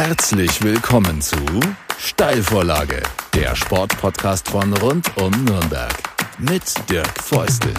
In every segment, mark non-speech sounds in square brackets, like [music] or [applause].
Herzlich willkommen zu Steilvorlage, der Sportpodcast von rund um Nürnberg mit Dirk Feustel.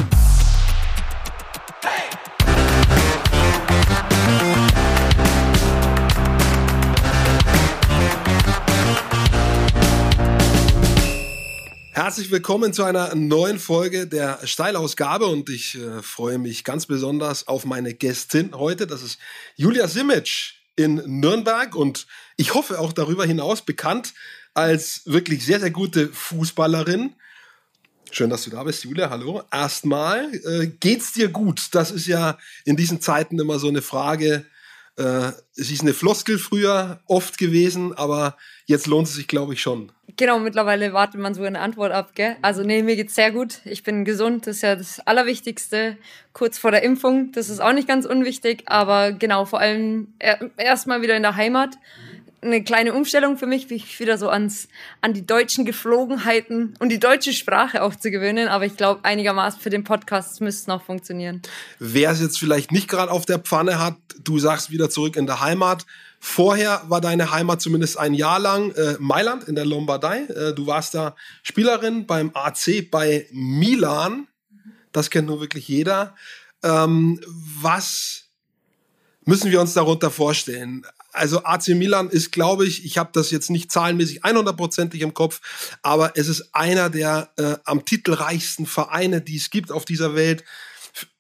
Herzlich willkommen zu einer neuen Folge der Steilausgabe und ich äh, freue mich ganz besonders auf meine Gästin heute. Das ist Julia Simic in Nürnberg und ich hoffe auch darüber hinaus bekannt als wirklich sehr, sehr gute Fußballerin. Schön, dass du da bist, Julia. Hallo. Erstmal, äh, geht's dir gut? Das ist ja in diesen Zeiten immer so eine Frage. Äh, es ist eine Floskel früher oft gewesen, aber jetzt lohnt es sich, glaube ich, schon. Genau, mittlerweile wartet man so eine Antwort ab, gell? Also nee, mir geht's sehr gut. Ich bin gesund, das ist ja das Allerwichtigste. Kurz vor der Impfung, das ist auch nicht ganz unwichtig, aber genau, vor allem erstmal wieder in der Heimat. Eine kleine Umstellung für mich, mich wieder so ans, an die deutschen Geflogenheiten und die deutsche Sprache auch zu gewöhnen. Aber ich glaube, einigermaßen für den Podcast müsste es noch funktionieren. Wer es jetzt vielleicht nicht gerade auf der Pfanne hat, du sagst wieder zurück in der Heimat. Vorher war deine Heimat zumindest ein Jahr lang äh, Mailand in der Lombardei. Äh, du warst da Spielerin beim AC bei Milan. Das kennt nur wirklich jeder. Ähm, was müssen wir uns darunter vorstellen? Also AC Milan ist, glaube ich, ich habe das jetzt nicht zahlenmäßig 100%ig im Kopf, aber es ist einer der äh, am titelreichsten Vereine, die es gibt auf dieser Welt.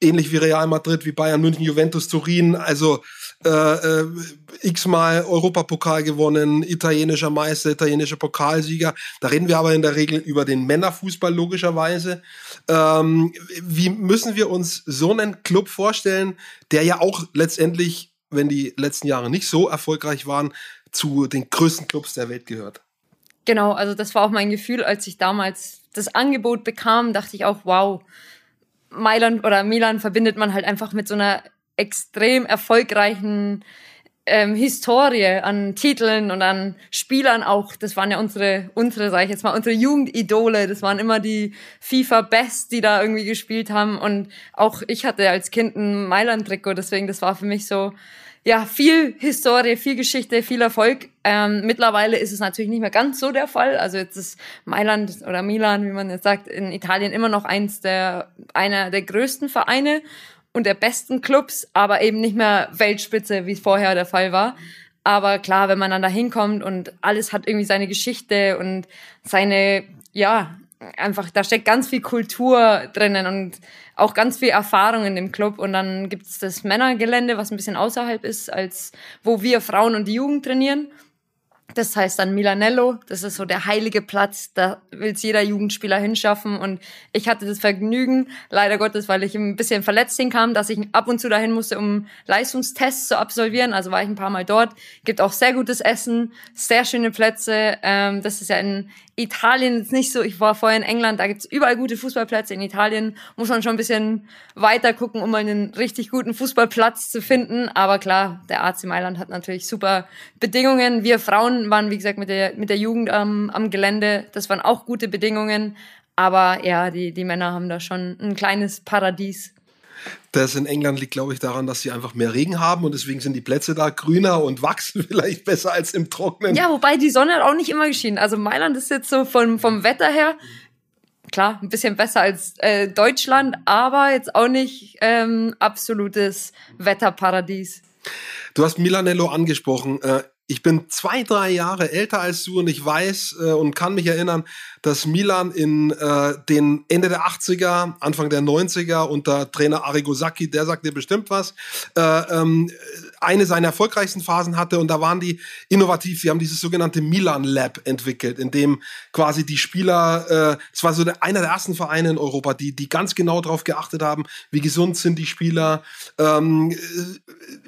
Ähnlich wie Real Madrid, wie Bayern München, Juventus Turin. Also äh, äh, x-mal Europapokal gewonnen, italienischer Meister, italienischer Pokalsieger. Da reden wir aber in der Regel über den Männerfußball logischerweise. Ähm, wie müssen wir uns so einen Club vorstellen, der ja auch letztendlich, wenn die letzten Jahre nicht so erfolgreich waren, zu den größten Clubs der Welt gehört? Genau, also das war auch mein Gefühl, als ich damals das Angebot bekam, dachte ich auch, wow, Mailand oder Milan verbindet man halt einfach mit so einer extrem erfolgreichen ähm, Historie an Titeln und an Spielern auch. Das waren ja unsere, unsere, sag ich jetzt mal, unsere Jugendidole. Das waren immer die FIFA Best, die da irgendwie gespielt haben. Und auch ich hatte als Kind ein Mailand-Trikot, deswegen das war für mich so, ja, viel Historie, viel Geschichte, viel Erfolg. Ähm, mittlerweile ist es natürlich nicht mehr ganz so der Fall. Also jetzt ist Mailand oder Milan, wie man jetzt sagt, in Italien immer noch eins der, einer der größten Vereine und der besten Clubs, aber eben nicht mehr Weltspitze, wie es vorher der Fall war. Aber klar, wenn man dann da hinkommt und alles hat irgendwie seine Geschichte und seine, ja, einfach, da steckt ganz viel Kultur drinnen und auch ganz viel Erfahrung in dem Club. Und dann gibt es das Männergelände, was ein bisschen außerhalb ist, als wo wir Frauen und die Jugend trainieren. Das heißt dann Milanello, das ist so der heilige Platz, da will es jeder Jugendspieler hinschaffen. Und ich hatte das Vergnügen, leider Gottes, weil ich ein bisschen verletzt hinkam, dass ich ab und zu dahin musste, um Leistungstests zu absolvieren. Also war ich ein paar Mal dort. Gibt auch sehr gutes Essen, sehr schöne Plätze. Ähm, das ist ja in Italien ist nicht so, ich war vorher in England, da gibt's überall gute Fußballplätze. In Italien muss man schon ein bisschen weiter gucken, um einen richtig guten Fußballplatz zu finden. Aber klar, der AC Mailand hat natürlich super Bedingungen. Wir Frauen waren, wie gesagt, mit der, mit der Jugend am, am Gelände. Das waren auch gute Bedingungen. Aber ja, die, die Männer haben da schon ein kleines Paradies. Das in England liegt, glaube ich, daran, dass sie einfach mehr Regen haben und deswegen sind die Plätze da grüner und wachsen [laughs] vielleicht besser als im Trocknen. Ja, wobei die Sonne hat auch nicht immer geschienen. Also Mailand ist jetzt so vom, vom Wetter her klar, ein bisschen besser als äh, Deutschland, aber jetzt auch nicht ähm, absolutes Wetterparadies. Du hast Milanello angesprochen. Äh, ich bin zwei, drei Jahre älter als du und ich weiß äh, und kann mich erinnern, dass Milan in äh, den Ende der 80er, Anfang der 90er unter Trainer Arrigo Sacchi, der sagt dir bestimmt was, äh, ähm, eine seiner erfolgreichsten Phasen hatte und da waren die innovativ. Sie haben dieses sogenannte Milan Lab entwickelt, in dem quasi die Spieler, äh, es war so der, einer der ersten Vereine in Europa, die, die ganz genau darauf geachtet haben, wie gesund sind die Spieler, ähm, äh,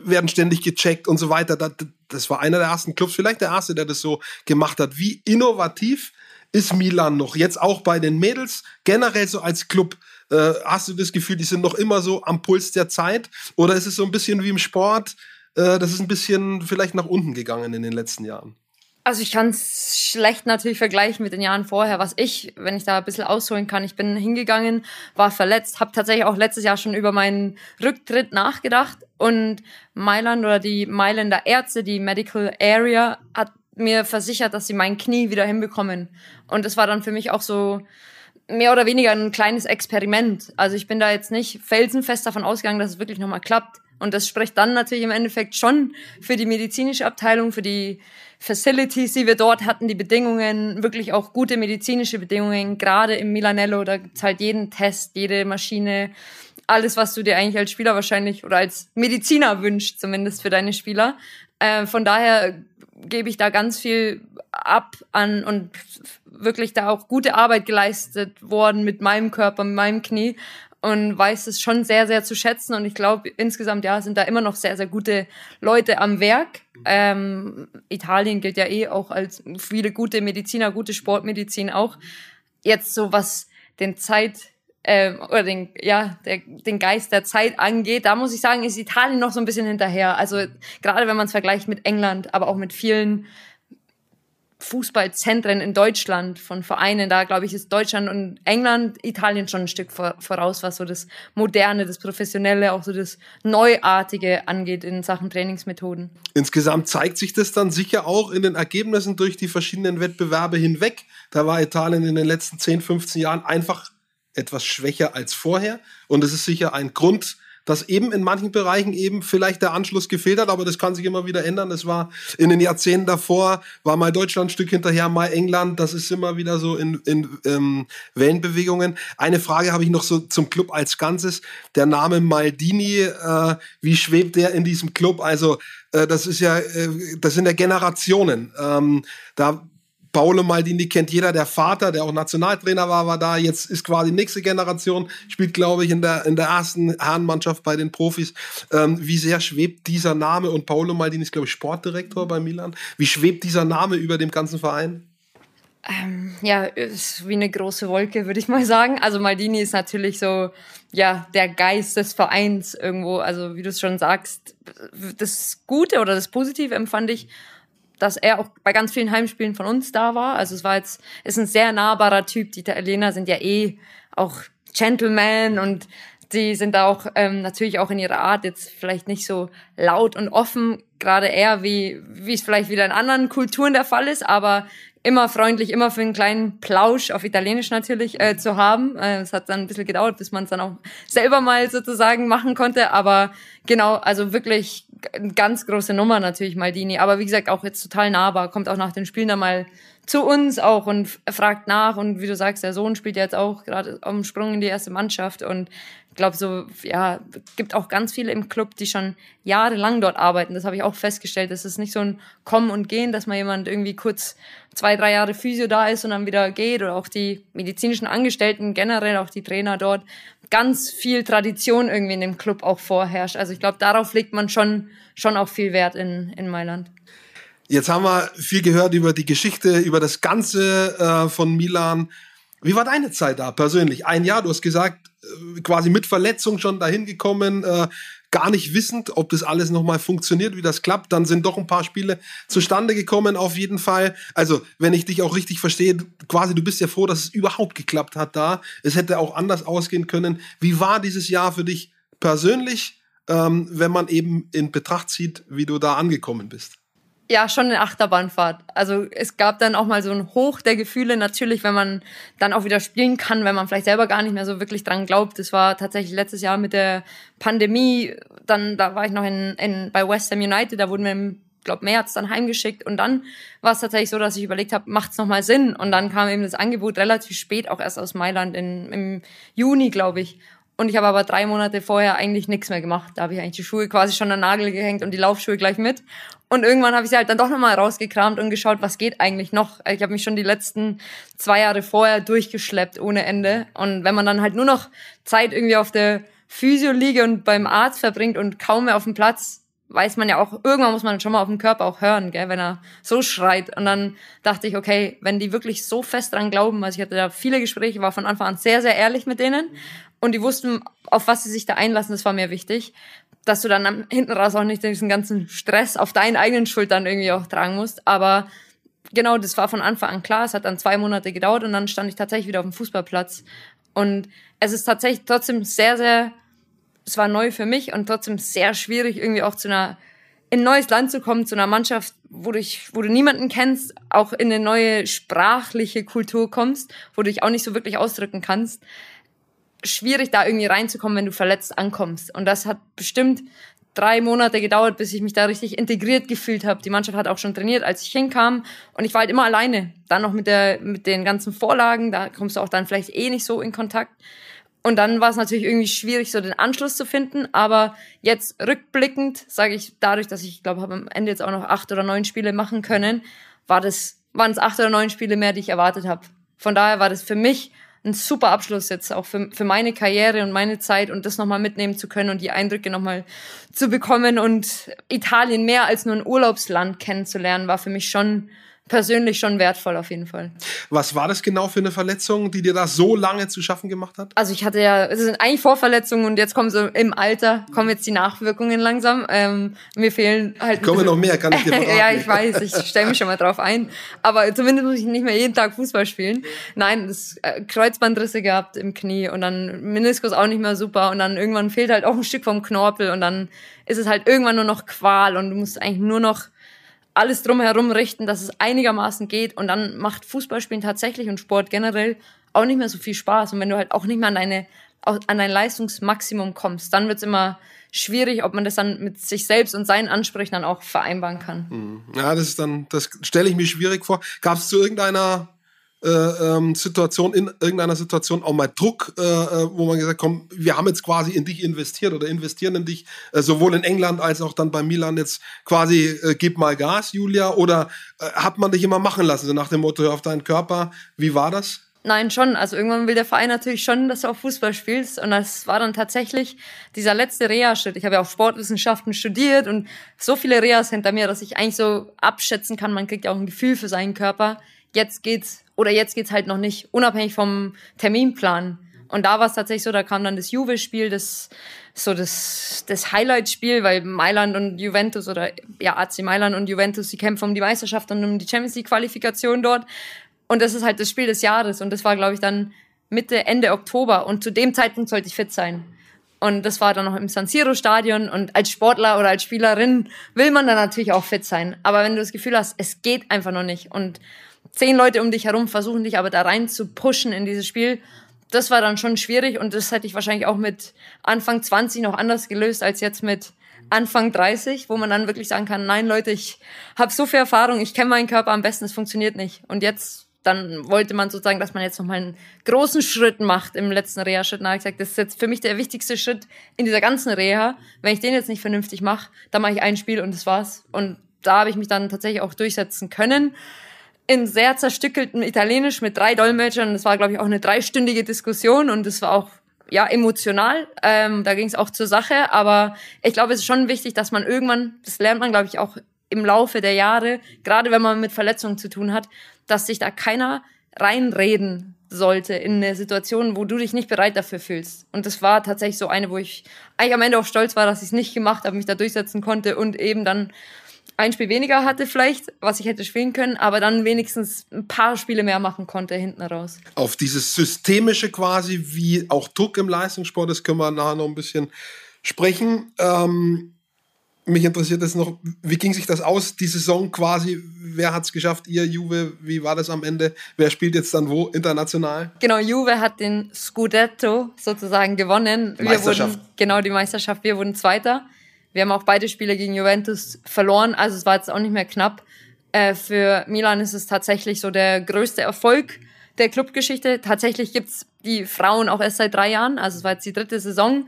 werden ständig gecheckt und so weiter. Das, das war einer der ersten Clubs, vielleicht der erste, der das so gemacht hat. Wie innovativ ist Milan noch? Jetzt auch bei den Mädels, generell so als Club. Äh, hast du das Gefühl, die sind noch immer so am Puls der Zeit? Oder ist es so ein bisschen wie im Sport? Äh, das ist ein bisschen vielleicht nach unten gegangen in den letzten Jahren? Also ich kann es schlecht natürlich vergleichen mit den Jahren vorher. Was ich, wenn ich da ein bisschen ausholen kann, ich bin hingegangen, war verletzt, habe tatsächlich auch letztes Jahr schon über meinen Rücktritt nachgedacht und Mailand oder die Mailänder Ärzte, die Medical Area, hat mir versichert, dass sie mein Knie wieder hinbekommen. Und das war dann für mich auch so mehr oder weniger ein kleines Experiment. Also ich bin da jetzt nicht felsenfest davon ausgegangen, dass es wirklich nochmal klappt. Und das spricht dann natürlich im Endeffekt schon für die medizinische Abteilung, für die Facilities, die wir dort hatten, die Bedingungen, wirklich auch gute medizinische Bedingungen, gerade im Milanello, da gibt's halt jeden Test, jede Maschine, alles, was du dir eigentlich als Spieler wahrscheinlich oder als Mediziner wünscht, zumindest für deine Spieler. Äh, von daher gebe ich da ganz viel ab an und wirklich da auch gute Arbeit geleistet worden mit meinem Körper, mit meinem Knie und weiß es schon sehr, sehr zu schätzen. Und ich glaube, insgesamt, ja, sind da immer noch sehr, sehr gute Leute am Werk. Ähm, Italien gilt ja eh auch als viele gute Mediziner, gute Sportmedizin auch. Jetzt so was den Zeit, äh, oder den, ja, der, den Geist der Zeit angeht, da muss ich sagen, ist Italien noch so ein bisschen hinterher. Also gerade wenn man es vergleicht mit England, aber auch mit vielen Fußballzentren in Deutschland von Vereinen. Da glaube ich, ist Deutschland und England, Italien schon ein Stück voraus, was so das Moderne, das Professionelle, auch so das Neuartige angeht in Sachen Trainingsmethoden. Insgesamt zeigt sich das dann sicher auch in den Ergebnissen durch die verschiedenen Wettbewerbe hinweg. Da war Italien in den letzten 10, 15 Jahren einfach etwas schwächer als vorher. Und es ist sicher ein Grund, dass eben in manchen Bereichen eben vielleicht der Anschluss gefehlt hat, aber das kann sich immer wieder ändern. Das war in den Jahrzehnten davor, war mal Deutschland ein Stück hinterher, mal England, das ist immer wieder so in, in ähm, Wellenbewegungen. Eine Frage habe ich noch so zum Club als Ganzes. Der Name Maldini, äh, wie schwebt der in diesem Club? Also äh, das ist ja, äh, das sind ja Generationen. Ähm, da Paolo Maldini kennt jeder, der Vater, der auch Nationaltrainer war, war da. Jetzt ist quasi nächste Generation, spielt, glaube ich, in der, in der ersten Herrenmannschaft bei den Profis. Ähm, wie sehr schwebt dieser Name? Und Paolo Maldini ist, glaube ich, Sportdirektor bei Milan. Wie schwebt dieser Name über dem ganzen Verein? Ähm, ja, ist wie eine große Wolke, würde ich mal sagen. Also Maldini ist natürlich so, ja, der Geist des Vereins irgendwo. Also wie du es schon sagst, das Gute oder das Positive empfand ich dass er auch bei ganz vielen Heimspielen von uns da war. Also es war jetzt, ist ein sehr nahbarer Typ. Die Italiener sind ja eh auch Gentlemen und die sind da auch ähm, natürlich auch in ihrer Art jetzt vielleicht nicht so laut und offen, gerade eher wie wie es vielleicht wieder in anderen Kulturen der Fall ist, aber immer freundlich, immer für einen kleinen Plausch auf Italienisch natürlich äh, zu haben. Äh, es hat dann ein bisschen gedauert, bis man es dann auch selber mal sozusagen machen konnte, aber genau, also wirklich ganz große Nummer natürlich Maldini, aber wie gesagt auch jetzt total nahbar, kommt auch nach den Spielen dann mal zu uns auch und fragt nach und wie du sagst, der Sohn spielt jetzt auch gerade am Sprung in die erste Mannschaft und ich glaube so, ja, gibt auch ganz viele im Club, die schon jahrelang dort arbeiten. Das habe ich auch festgestellt. Das ist nicht so ein Kommen und Gehen, dass mal jemand irgendwie kurz zwei, drei Jahre Physio da ist und dann wieder geht oder auch die medizinischen Angestellten generell, auch die Trainer dort. Ganz viel Tradition irgendwie in dem Club auch vorherrscht. Also ich glaube, darauf legt man schon, schon auch viel Wert in, in Mailand. Jetzt haben wir viel gehört über die Geschichte, über das Ganze äh, von Milan. Wie war deine Zeit da persönlich? Ein Jahr, du hast gesagt, äh, quasi mit Verletzung schon dahin gekommen, äh, gar nicht wissend, ob das alles nochmal funktioniert, wie das klappt. Dann sind doch ein paar Spiele zustande gekommen, auf jeden Fall. Also, wenn ich dich auch richtig verstehe, quasi du bist ja froh, dass es überhaupt geklappt hat da. Es hätte auch anders ausgehen können. Wie war dieses Jahr für dich persönlich, ähm, wenn man eben in Betracht zieht, wie du da angekommen bist? Ja, schon eine Achterbahnfahrt. Also es gab dann auch mal so ein Hoch der Gefühle, natürlich, wenn man dann auch wieder spielen kann, wenn man vielleicht selber gar nicht mehr so wirklich dran glaubt. Das war tatsächlich letztes Jahr mit der Pandemie, dann da war ich noch in, in bei West Ham United, da wurden wir im glaube März dann heimgeschickt und dann war es tatsächlich so, dass ich überlegt habe, macht es nochmal Sinn und dann kam eben das Angebot relativ spät, auch erst aus Mailand in, im Juni, glaube ich. Und ich habe aber drei Monate vorher eigentlich nichts mehr gemacht. Da habe ich eigentlich die Schuhe quasi schon an den Nagel gehängt und die Laufschuhe gleich mit. Und irgendwann habe ich sie halt dann doch nochmal rausgekramt und geschaut, was geht eigentlich noch. Ich habe mich schon die letzten zwei Jahre vorher durchgeschleppt ohne Ende. Und wenn man dann halt nur noch Zeit irgendwie auf der Physio liege und beim Arzt verbringt und kaum mehr auf dem Platz, weiß man ja auch, irgendwann muss man schon mal auf dem Körper auch hören, gell, wenn er so schreit. Und dann dachte ich, okay, wenn die wirklich so fest dran glauben, also ich hatte da viele Gespräche, war von Anfang an sehr, sehr ehrlich mit denen und die wussten, auf was sie sich da einlassen, das war mir wichtig, dass du dann hinten raus auch nicht diesen ganzen Stress auf deinen eigenen Schultern irgendwie auch tragen musst. Aber genau, das war von Anfang an klar. Es hat dann zwei Monate gedauert und dann stand ich tatsächlich wieder auf dem Fußballplatz. Und es ist tatsächlich trotzdem sehr, sehr, es war neu für mich und trotzdem sehr schwierig, irgendwie auch zu einer, in ein neues Land zu kommen, zu einer Mannschaft, wo du, wo du niemanden kennst, auch in eine neue sprachliche Kultur kommst, wo du dich auch nicht so wirklich ausdrücken kannst. Schwierig, da irgendwie reinzukommen, wenn du verletzt ankommst. Und das hat bestimmt drei Monate gedauert, bis ich mich da richtig integriert gefühlt habe. Die Mannschaft hat auch schon trainiert, als ich hinkam und ich war halt immer alleine. Dann noch mit der mit den ganzen Vorlagen, da kommst du auch dann vielleicht eh nicht so in Kontakt. Und dann war es natürlich irgendwie schwierig, so den Anschluss zu finden. Aber jetzt rückblickend sage ich, dadurch, dass ich glaube, habe am Ende jetzt auch noch acht oder neun Spiele machen können, war das waren es acht oder neun Spiele mehr, die ich erwartet habe. Von daher war das für mich ein super Abschluss jetzt auch für, für meine Karriere und meine Zeit und das nochmal mitnehmen zu können und die Eindrücke nochmal zu bekommen. Und Italien mehr als nur ein Urlaubsland kennenzulernen, war für mich schon persönlich schon wertvoll auf jeden Fall. Was war das genau für eine Verletzung, die dir da so lange zu schaffen gemacht hat? Also ich hatte ja, es sind eigentlich Vorverletzungen und jetzt kommen so im Alter, kommen jetzt die Nachwirkungen langsam. Ähm, mir fehlen halt... Kommen noch mehr, kann ich dir [laughs] verraten. Ja, ich weiß, ich stelle mich schon mal drauf ein. Aber zumindest muss ich nicht mehr jeden Tag Fußball spielen. Nein, das äh, Kreuzbandrisse gehabt im Knie und dann Meniskus auch nicht mehr super und dann irgendwann fehlt halt auch ein Stück vom Knorpel und dann ist es halt irgendwann nur noch Qual und du musst eigentlich nur noch alles drumherum richten, dass es einigermaßen geht und dann macht Fußballspielen tatsächlich und Sport generell auch nicht mehr so viel Spaß und wenn du halt auch nicht mehr an deine an dein Leistungsmaximum kommst, dann wird's immer schwierig, ob man das dann mit sich selbst und seinen Ansprüchen dann auch vereinbaren kann. Hm. Ja, das ist dann, das stelle ich mir schwierig vor. Gab es zu irgendeiner äh, ähm, Situation, in irgendeiner Situation auch mal Druck, äh, äh, wo man gesagt komm, wir haben jetzt quasi in dich investiert oder investieren in dich, äh, sowohl in England als auch dann bei Milan jetzt quasi, äh, gib mal Gas, Julia, oder hat man dich immer machen lassen, so nach dem Motto, hör auf deinen Körper, wie war das? Nein, schon. Also irgendwann will der Verein natürlich schon, dass du auch Fußball spielst. Und das war dann tatsächlich dieser letzte Reha-Schritt. Ich habe ja auch Sportwissenschaften studiert und so viele Reas hinter mir, dass ich eigentlich so abschätzen kann, man kriegt ja auch ein Gefühl für seinen Körper. Jetzt geht's oder jetzt geht's halt noch nicht, unabhängig vom Terminplan. Und da war es tatsächlich so, da kam dann das Juve-Spiel, das so das, das Highlight-Spiel, weil Mailand und Juventus oder ja, AC Mailand und Juventus, die kämpfen um die Meisterschaft und um die Champions League-Qualifikation dort. Und das ist halt das Spiel des Jahres. Und das war, glaube ich, dann Mitte, Ende Oktober. Und zu dem Zeitpunkt sollte ich fit sein. Und das war dann noch im San Siro-Stadion. Und als Sportler oder als Spielerin will man dann natürlich auch fit sein. Aber wenn du das Gefühl hast, es geht einfach noch nicht und zehn Leute um dich herum versuchen dich aber da rein zu pushen in dieses Spiel. Das war dann schon schwierig und das hätte ich wahrscheinlich auch mit Anfang 20 noch anders gelöst als jetzt mit Anfang 30, wo man dann wirklich sagen kann, nein Leute, ich habe so viel Erfahrung, ich kenne meinen Körper am besten, es funktioniert nicht. Und jetzt dann wollte man sozusagen, dass man jetzt noch mal einen großen Schritt macht im letzten Reha-Schritt. Da habe ich gesagt, das ist jetzt für mich der wichtigste Schritt in dieser ganzen Reha. Wenn ich den jetzt nicht vernünftig mache, dann mache ich ein Spiel und das war's. Und da habe ich mich dann tatsächlich auch durchsetzen können in sehr zerstückeltem Italienisch mit drei Dolmetschern. Das war, glaube ich, auch eine dreistündige Diskussion und es war auch ja emotional. Ähm, da ging es auch zur Sache. Aber ich glaube, es ist schon wichtig, dass man irgendwann, das lernt man, glaube ich, auch im Laufe der Jahre, gerade wenn man mit Verletzungen zu tun hat, dass sich da keiner reinreden sollte in eine Situation, wo du dich nicht bereit dafür fühlst. Und das war tatsächlich so eine, wo ich eigentlich am Ende auch stolz war, dass ich es nicht gemacht habe, mich da durchsetzen konnte und eben dann ein Spiel weniger hatte vielleicht, was ich hätte spielen können, aber dann wenigstens ein paar Spiele mehr machen konnte hinten raus. Auf dieses Systemische quasi, wie auch Druck im Leistungssport ist, können wir nachher noch ein bisschen sprechen. Ähm, mich interessiert es noch, wie ging sich das aus, die Saison quasi? Wer hat es geschafft? Ihr, Juve, wie war das am Ende? Wer spielt jetzt dann wo international? Genau, Juve hat den Scudetto sozusagen gewonnen. Wir wurden, genau, die Meisterschaft. Wir wurden Zweiter. Wir haben auch beide Spiele gegen Juventus verloren, also es war jetzt auch nicht mehr knapp. Äh, für Milan ist es tatsächlich so der größte Erfolg der Clubgeschichte. Tatsächlich gibt's die Frauen auch erst seit drei Jahren, also es war jetzt die dritte Saison.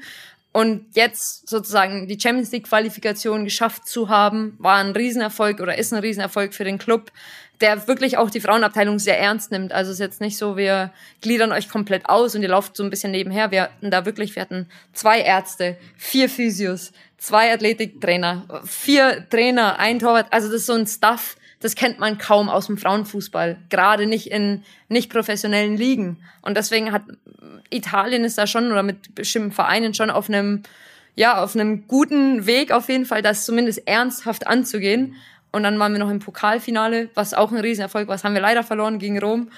Und jetzt sozusagen die Champions League Qualifikation geschafft zu haben, war ein Riesenerfolg oder ist ein Riesenerfolg für den Club, der wirklich auch die Frauenabteilung sehr ernst nimmt. Also es ist jetzt nicht so, wir gliedern euch komplett aus und ihr lauft so ein bisschen nebenher. Wir hatten da wirklich, wir hatten zwei Ärzte, vier Physios, zwei Athletiktrainer, vier Trainer, ein Torwart. Also das ist so ein Stuff, das kennt man kaum aus dem Frauenfußball, gerade nicht in nicht professionellen Ligen. Und deswegen hat Italien ist da schon oder mit bestimmten Vereinen schon auf einem ja auf einem guten Weg auf jeden Fall, das zumindest ernsthaft anzugehen. Und dann waren wir noch im Pokalfinale, was auch ein Riesenerfolg war. Das haben wir leider verloren gegen Rom.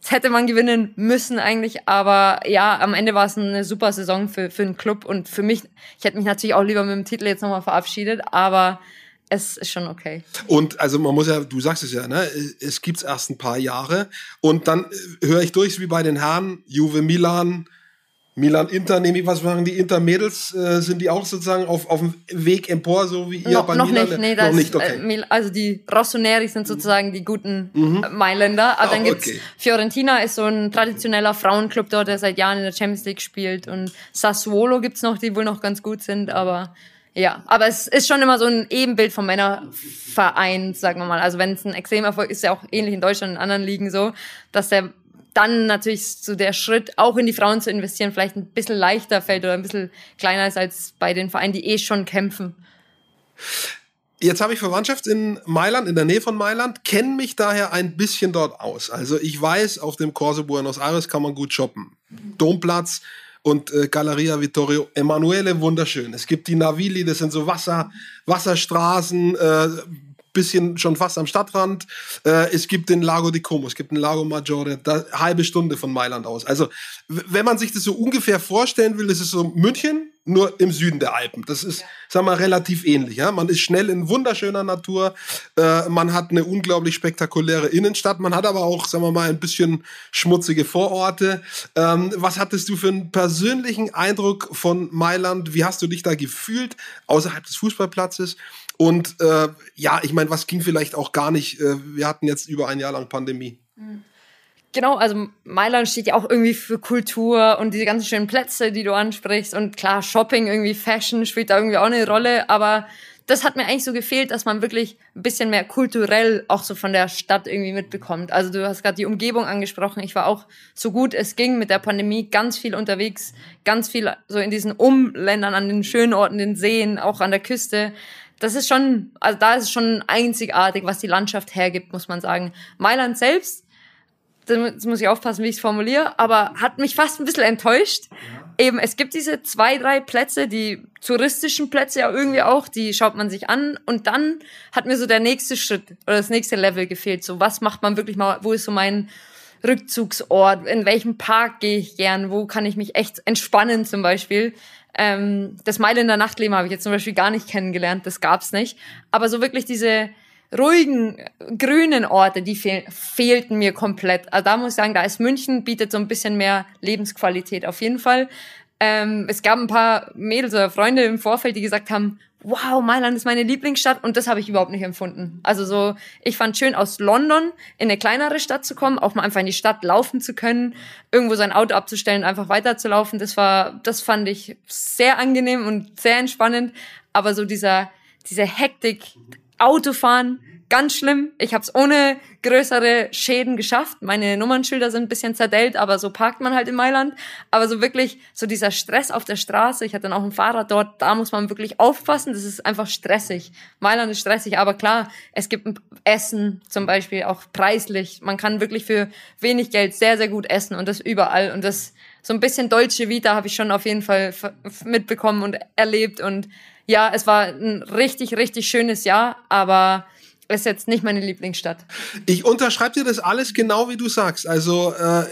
Das hätte man gewinnen müssen eigentlich, aber ja, am Ende war es eine super Saison für, für den Club und für mich, ich hätte mich natürlich auch lieber mit dem Titel jetzt nochmal verabschiedet, aber es ist schon okay. Und also man muss ja, du sagst es ja, ne? Es gibt's erst ein paar Jahre und dann äh, höre ich durch wie bei den Herren, Juve Milan, Milan Inter, nehme ich was machen die Inter Mädels, äh, sind die auch sozusagen auf, auf dem Weg empor, so wie ihr no, bei noch Milan? Nicht, nee, noch nicht, okay. Äh, also die Rossoneri sind sozusagen die guten mhm. Mailänder. Aber ah, dann gibt's okay. Fiorentina ist so ein traditioneller Frauenclub dort, der seit Jahren in der Champions League spielt. Und Sassuolo gibt's noch, die wohl noch ganz gut sind, aber ja, aber es ist schon immer so ein Ebenbild vom Männerverein, sagen wir mal. Also wenn es ein Extremerfolg ist, ist ja auch ähnlich in Deutschland und in anderen Ligen so, dass der dann natürlich so der Schritt, auch in die Frauen zu investieren, vielleicht ein bisschen leichter fällt oder ein bisschen kleiner ist als bei den Vereinen, die eh schon kämpfen. Jetzt habe ich Verwandtschaft in Mailand, in der Nähe von Mailand, kenne mich daher ein bisschen dort aus. Also ich weiß, auf dem Corso Buenos Aires kann man gut shoppen. Domplatz und äh, Galleria Vittorio Emanuele, wunderschön. Es gibt die Navili, das sind so Wasser, Wasserstraßen, äh, bisschen schon fast am Stadtrand. Äh, es gibt den Lago di Como, es gibt den Lago Maggiore, da, halbe Stunde von Mailand aus. Also, wenn man sich das so ungefähr vorstellen will, ist es so München, nur im Süden der Alpen. Das ist, sagen wir, relativ ähnlich. Ja? Man ist schnell in wunderschöner Natur, äh, man hat eine unglaublich spektakuläre Innenstadt, man hat aber auch, sagen wir mal, ein bisschen schmutzige Vororte. Ähm, was hattest du für einen persönlichen Eindruck von Mailand? Wie hast du dich da gefühlt außerhalb des Fußballplatzes? Und äh, ja, ich meine, was ging vielleicht auch gar nicht? Äh, wir hatten jetzt über ein Jahr lang Pandemie. Genau, also Mailand steht ja auch irgendwie für Kultur und diese ganzen schönen Plätze, die du ansprichst. Und klar, Shopping, irgendwie Fashion spielt da irgendwie auch eine Rolle. Aber das hat mir eigentlich so gefehlt, dass man wirklich ein bisschen mehr kulturell auch so von der Stadt irgendwie mitbekommt. Also du hast gerade die Umgebung angesprochen. Ich war auch so gut es ging mit der Pandemie ganz viel unterwegs, ganz viel so in diesen Umländern, an den schönen Orten, den Seen, auch an der Küste das ist schon, also da ist es schon einzigartig, was die Landschaft hergibt, muss man sagen. Mailand selbst, das muss ich aufpassen, wie ich es formuliere, aber hat mich fast ein bisschen enttäuscht. Ja. Eben, es gibt diese zwei, drei Plätze, die touristischen Plätze ja irgendwie auch, die schaut man sich an und dann hat mir so der nächste Schritt oder das nächste Level gefehlt. So, was macht man wirklich mal, wo ist so mein Rückzugsort, in welchem Park gehe ich gern, wo kann ich mich echt entspannen zum Beispiel. Ähm, das Mailänder Nachtleben habe ich jetzt zum Beispiel gar nicht kennengelernt, das gab's nicht. Aber so wirklich diese ruhigen, grünen Orte, die fehl fehlten mir komplett. Also da muss ich sagen, da ist München, bietet so ein bisschen mehr Lebensqualität auf jeden Fall. Ähm, es gab ein paar Mädels oder Freunde im Vorfeld, die gesagt haben, wow, Mailand ist meine Lieblingsstadt und das habe ich überhaupt nicht empfunden. Also so, ich fand schön aus London in eine kleinere Stadt zu kommen, auch mal einfach in die Stadt laufen zu können, irgendwo sein Auto abzustellen, einfach weiterzulaufen. Das war, das fand ich sehr angenehm und sehr entspannend. Aber so dieser, diese Hektik, Autofahren, ganz schlimm. Ich habe es ohne größere Schäden geschafft. Meine Nummernschilder sind ein bisschen zerdellt, aber so parkt man halt in Mailand. Aber so wirklich, so dieser Stress auf der Straße. Ich hatte dann auch ein Fahrrad dort. Da muss man wirklich aufpassen. Das ist einfach stressig. Mailand ist stressig, aber klar, es gibt Essen zum Beispiel auch preislich. Man kann wirklich für wenig Geld sehr, sehr gut essen und das überall. Und das so ein bisschen deutsche Vita habe ich schon auf jeden Fall mitbekommen und erlebt. Und ja, es war ein richtig, richtig schönes Jahr, aber ist jetzt nicht meine Lieblingsstadt. Ich unterschreibe dir das alles genau wie du sagst. Also äh,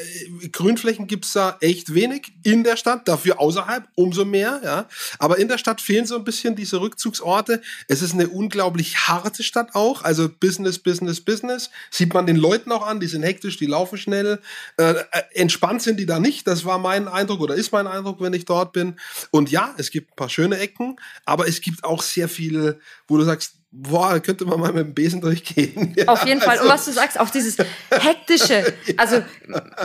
Grünflächen gibt's da echt wenig in der Stadt, dafür außerhalb umso mehr. Ja, aber in der Stadt fehlen so ein bisschen diese Rückzugsorte. Es ist eine unglaublich harte Stadt auch. Also Business, Business, Business sieht man den Leuten auch an. Die sind hektisch, die laufen schnell. Äh, entspannt sind die da nicht. Das war mein Eindruck oder ist mein Eindruck, wenn ich dort bin. Und ja, es gibt ein paar schöne Ecken, aber es gibt auch sehr viel, wo du sagst boah, könnte man mal mit dem Besen durchgehen. [laughs] Ja, Auf jeden Fall. Also, und was du sagst, auch dieses hektische, [laughs] also,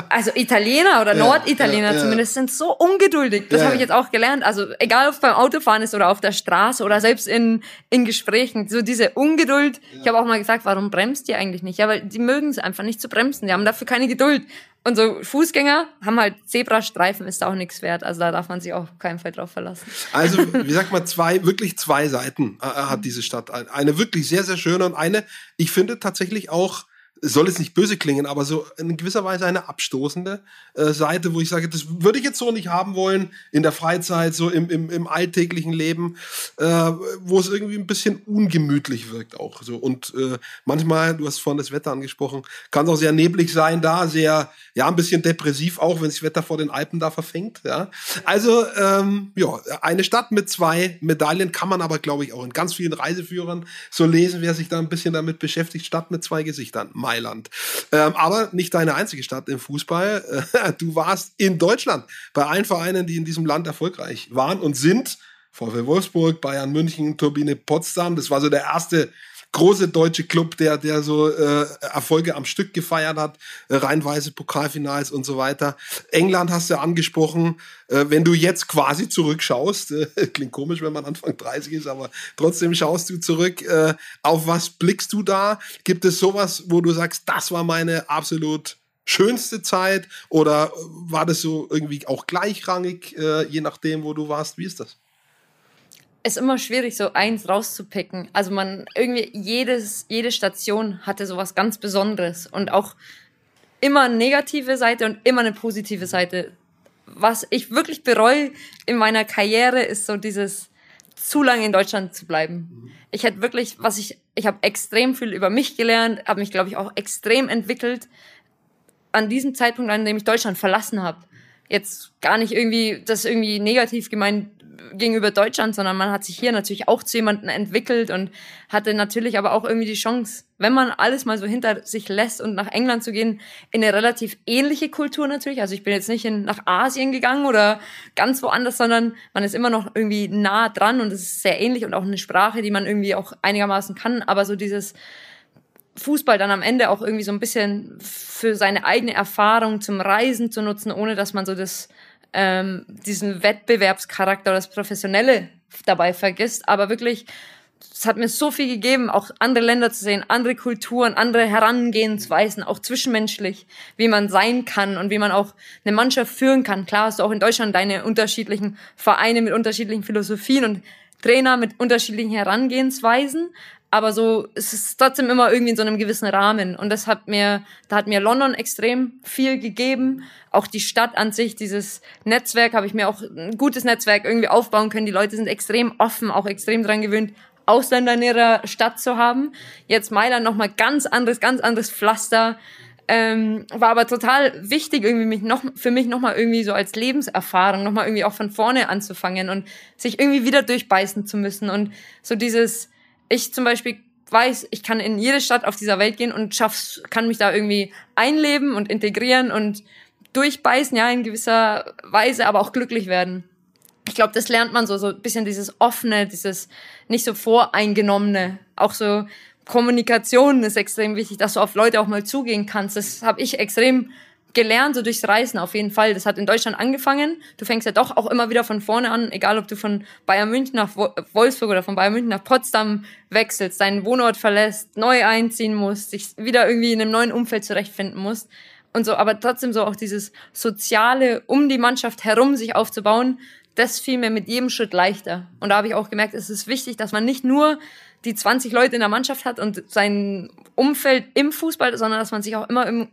also Italiener oder ja, Norditaliener ja, zumindest sind so ungeduldig. Das habe ich jetzt auch gelernt. Also egal, ob es beim Autofahren ist oder auf der Straße oder selbst in, in Gesprächen, so diese Ungeduld. Ich habe auch mal gesagt, warum bremst ihr eigentlich nicht? Ja, weil die mögen es einfach nicht zu bremsen. Die haben dafür keine Geduld. Und so Fußgänger haben halt Zebrastreifen, ist auch nichts wert. Also da darf man sich auch auf keinen Fall drauf verlassen. Also, wie sagt man, zwei, wirklich zwei Seiten äh, hat diese Stadt. Eine wirklich sehr, sehr schöne und eine, ich finde tatsächlich auch soll es nicht böse klingen, aber so in gewisser Weise eine abstoßende äh, Seite, wo ich sage, das würde ich jetzt so nicht haben wollen in der Freizeit, so im, im, im alltäglichen Leben, äh, wo es irgendwie ein bisschen ungemütlich wirkt auch. So. Und äh, manchmal, du hast vorhin das Wetter angesprochen, kann es auch sehr neblig sein da, sehr, ja, ein bisschen depressiv auch, wenn sich Wetter vor den Alpen da verfängt. Ja. Also, ähm, ja, eine Stadt mit zwei Medaillen kann man aber, glaube ich, auch in ganz vielen Reiseführern so lesen, wer sich da ein bisschen damit beschäftigt, Stadt mit zwei Gesichtern. Mailand. Ähm, aber nicht deine einzige Stadt im Fußball. [laughs] du warst in Deutschland bei allen Vereinen, die in diesem Land erfolgreich waren und sind. VfL Wolfsburg, Bayern München, Turbine Potsdam. Das war so der erste große deutsche Club, der, der so äh, Erfolge am Stück gefeiert hat, äh, reinweise Pokalfinals und so weiter. England hast du angesprochen. Äh, wenn du jetzt quasi zurückschaust, äh, [laughs] klingt komisch, wenn man Anfang 30 ist, aber trotzdem schaust du zurück. Äh, auf was blickst du da? Gibt es sowas, wo du sagst, das war meine absolut schönste Zeit? Oder war das so irgendwie auch gleichrangig, äh, je nachdem, wo du warst? Wie ist das? Ist immer schwierig, so eins rauszupicken. Also man irgendwie jedes, jede Station hatte sowas ganz Besonderes und auch immer eine negative Seite und immer eine positive Seite. Was ich wirklich bereue in meiner Karriere ist so dieses zu lange in Deutschland zu bleiben. Ich hätte wirklich, was ich, ich habe extrem viel über mich gelernt, habe mich, glaube ich, auch extrem entwickelt an diesem Zeitpunkt, an dem ich Deutschland verlassen habe. Jetzt gar nicht irgendwie, das irgendwie negativ gemeint gegenüber Deutschland, sondern man hat sich hier natürlich auch zu jemandem entwickelt und hatte natürlich aber auch irgendwie die Chance, wenn man alles mal so hinter sich lässt und nach England zu gehen, in eine relativ ähnliche Kultur natürlich. Also ich bin jetzt nicht in, nach Asien gegangen oder ganz woanders, sondern man ist immer noch irgendwie nah dran und es ist sehr ähnlich und auch eine Sprache, die man irgendwie auch einigermaßen kann, aber so dieses Fußball dann am Ende auch irgendwie so ein bisschen für seine eigene Erfahrung zum Reisen zu nutzen, ohne dass man so das ähm, diesen Wettbewerbscharakter das Professionelle dabei vergisst, aber wirklich, es hat mir so viel gegeben, auch andere Länder zu sehen, andere Kulturen, andere Herangehensweisen, auch zwischenmenschlich, wie man sein kann und wie man auch eine Mannschaft führen kann. Klar hast du auch in Deutschland deine unterschiedlichen Vereine mit unterschiedlichen Philosophien und Trainer mit unterschiedlichen Herangehensweisen, aber so es ist trotzdem immer irgendwie in so einem gewissen Rahmen. Und das hat mir da hat mir London extrem viel gegeben. Auch die Stadt an sich dieses Netzwerk habe ich mir auch ein gutes Netzwerk irgendwie aufbauen können. Die Leute sind extrem offen auch extrem dran gewöhnt Ausländer in ihrer Stadt zu haben. Jetzt Mailand noch mal ganz anderes ganz anderes Pflaster. Ähm, war aber total wichtig, irgendwie mich noch, für mich nochmal irgendwie so als Lebenserfahrung, nochmal irgendwie auch von vorne anzufangen und sich irgendwie wieder durchbeißen zu müssen. Und so dieses, ich zum Beispiel weiß, ich kann in jede Stadt auf dieser Welt gehen und schaff's, kann mich da irgendwie einleben und integrieren und durchbeißen, ja, in gewisser Weise, aber auch glücklich werden. Ich glaube, das lernt man so, so ein bisschen dieses offene, dieses nicht so voreingenommene, auch so Kommunikation ist extrem wichtig, dass du auf Leute auch mal zugehen kannst. Das habe ich extrem gelernt, so durchs Reisen auf jeden Fall. Das hat in Deutschland angefangen. Du fängst ja doch auch immer wieder von vorne an, egal ob du von Bayern München nach Wolfsburg oder von Bayern München nach Potsdam wechselst, deinen Wohnort verlässt, neu einziehen musst, dich wieder irgendwie in einem neuen Umfeld zurechtfinden musst. Und so, aber trotzdem so auch dieses Soziale um die Mannschaft herum sich aufzubauen, das fiel mir mit jedem Schritt leichter. Und da habe ich auch gemerkt, es ist wichtig, dass man nicht nur die 20 Leute in der Mannschaft hat und sein Umfeld im Fußball, sondern dass man sich auch immer im,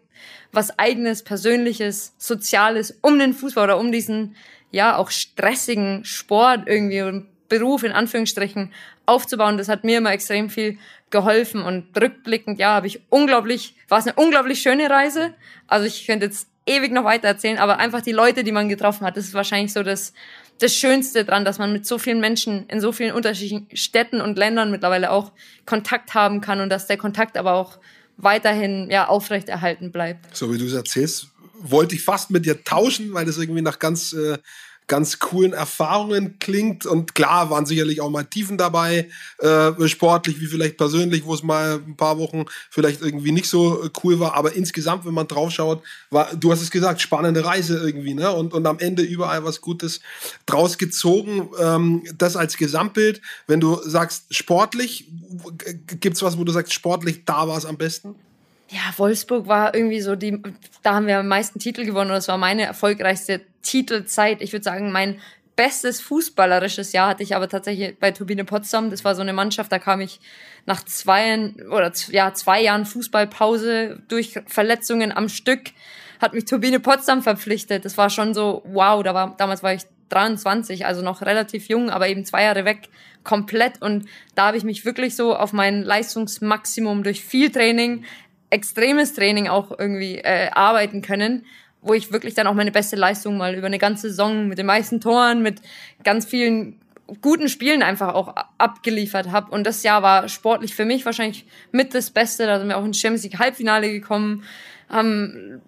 was eigenes, persönliches, soziales um den Fußball oder um diesen, ja, auch stressigen Sport irgendwie und Beruf in Anführungsstrichen aufzubauen. Das hat mir immer extrem viel geholfen und rückblickend, ja, habe ich unglaublich, war es eine unglaublich schöne Reise. Also ich könnte jetzt ewig noch weiter erzählen, aber einfach die Leute, die man getroffen hat, das ist wahrscheinlich so das, das Schönste dran, dass man mit so vielen Menschen in so vielen unterschiedlichen Städten und Ländern mittlerweile auch Kontakt haben kann und dass der Kontakt aber auch weiterhin ja aufrechterhalten bleibt. So wie du es erzählst, wollte ich fast mit dir tauschen, weil das irgendwie nach ganz äh, ganz coolen Erfahrungen klingt. Und klar waren sicherlich auch mal Tiefen dabei, äh, sportlich wie vielleicht persönlich, wo es mal ein paar Wochen vielleicht irgendwie nicht so äh, cool war. Aber insgesamt, wenn man draufschaut, war, du hast es gesagt, spannende Reise irgendwie, ne? Und, und am Ende überall was Gutes draus gezogen. Ähm, das als Gesamtbild. Wenn du sagst, sportlich, gibt's was, wo du sagst, sportlich, da war es am besten? Ja, Wolfsburg war irgendwie so die, da haben wir am meisten Titel gewonnen und das war meine erfolgreichste Titelzeit. Ich würde sagen, mein bestes fußballerisches Jahr hatte ich aber tatsächlich bei Turbine Potsdam. Das war so eine Mannschaft, da kam ich nach zwei oder ja, zwei Jahren Fußballpause durch Verletzungen am Stück, hat mich Turbine Potsdam verpflichtet. Das war schon so, wow, da war, damals war ich 23, also noch relativ jung, aber eben zwei Jahre weg, komplett. Und da habe ich mich wirklich so auf mein Leistungsmaximum durch viel Training, extremes Training auch irgendwie äh, arbeiten können wo ich wirklich dann auch meine beste Leistung mal über eine ganze Saison mit den meisten Toren, mit ganz vielen guten Spielen einfach auch abgeliefert habe. Und das Jahr war sportlich für mich wahrscheinlich mit das Beste. Da sind wir auch ins Champions League Halbfinale gekommen, haben,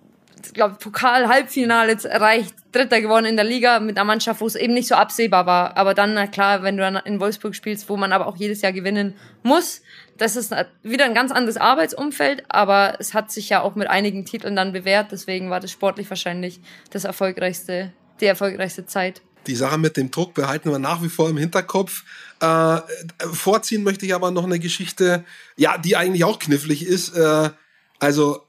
glaube Pokal Halbfinale erreicht, Dritter geworden in der Liga mit einer Mannschaft, wo es eben nicht so absehbar war. Aber dann, na klar, wenn du dann in Wolfsburg spielst, wo man aber auch jedes Jahr gewinnen muss, das ist wieder ein ganz anderes Arbeitsumfeld, aber es hat sich ja auch mit einigen Titeln dann bewährt. Deswegen war das sportlich wahrscheinlich das erfolgreichste, die erfolgreichste Zeit. Die Sache mit dem Druck behalten wir nach wie vor im Hinterkopf. Äh, vorziehen möchte ich aber noch eine Geschichte, ja, die eigentlich auch knifflig ist. Äh, also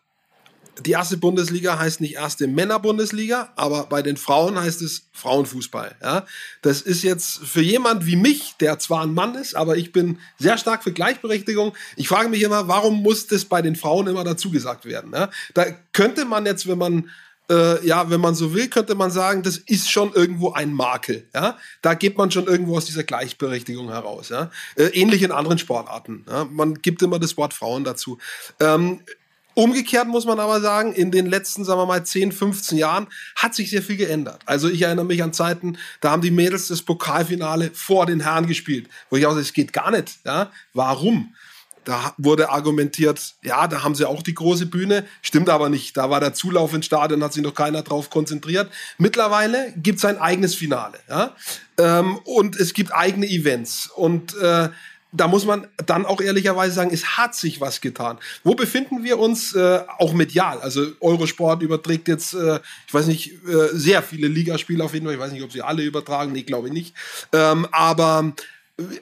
die erste Bundesliga heißt nicht erste Männerbundesliga, aber bei den Frauen heißt es Frauenfußball. Ja? Das ist jetzt für jemand wie mich, der zwar ein Mann ist, aber ich bin sehr stark für Gleichberechtigung. Ich frage mich immer, warum muss das bei den Frauen immer dazu gesagt werden? Ja? Da könnte man jetzt, wenn man äh, ja, wenn man so will, könnte man sagen, das ist schon irgendwo ein Makel. Ja? Da geht man schon irgendwo aus dieser Gleichberechtigung heraus. Ja? Äh, ähnlich in anderen Sportarten. Ja? Man gibt immer das Wort Frauen dazu. Ähm, Umgekehrt muss man aber sagen, in den letzten, sagen wir mal, 10, 15 Jahren hat sich sehr viel geändert. Also ich erinnere mich an Zeiten, da haben die Mädels das Pokalfinale vor den Herren gespielt, wo ich auch sage, es geht gar nicht. Ja? Warum? Da wurde argumentiert, ja, da haben sie auch die große Bühne. Stimmt aber nicht. Da war der Zulauf ins Stadion, hat sich noch keiner drauf konzentriert. Mittlerweile gibt es ein eigenes Finale. Ja? Ähm, und es gibt eigene Events. Und äh, da muss man dann auch ehrlicherweise sagen, es hat sich was getan. Wo befinden wir uns äh, auch medial? Also Eurosport überträgt jetzt, äh, ich weiß nicht, äh, sehr viele Ligaspiele auf jeden Fall. Ich weiß nicht, ob sie alle übertragen. Nee, glaube ich nicht. Ähm, aber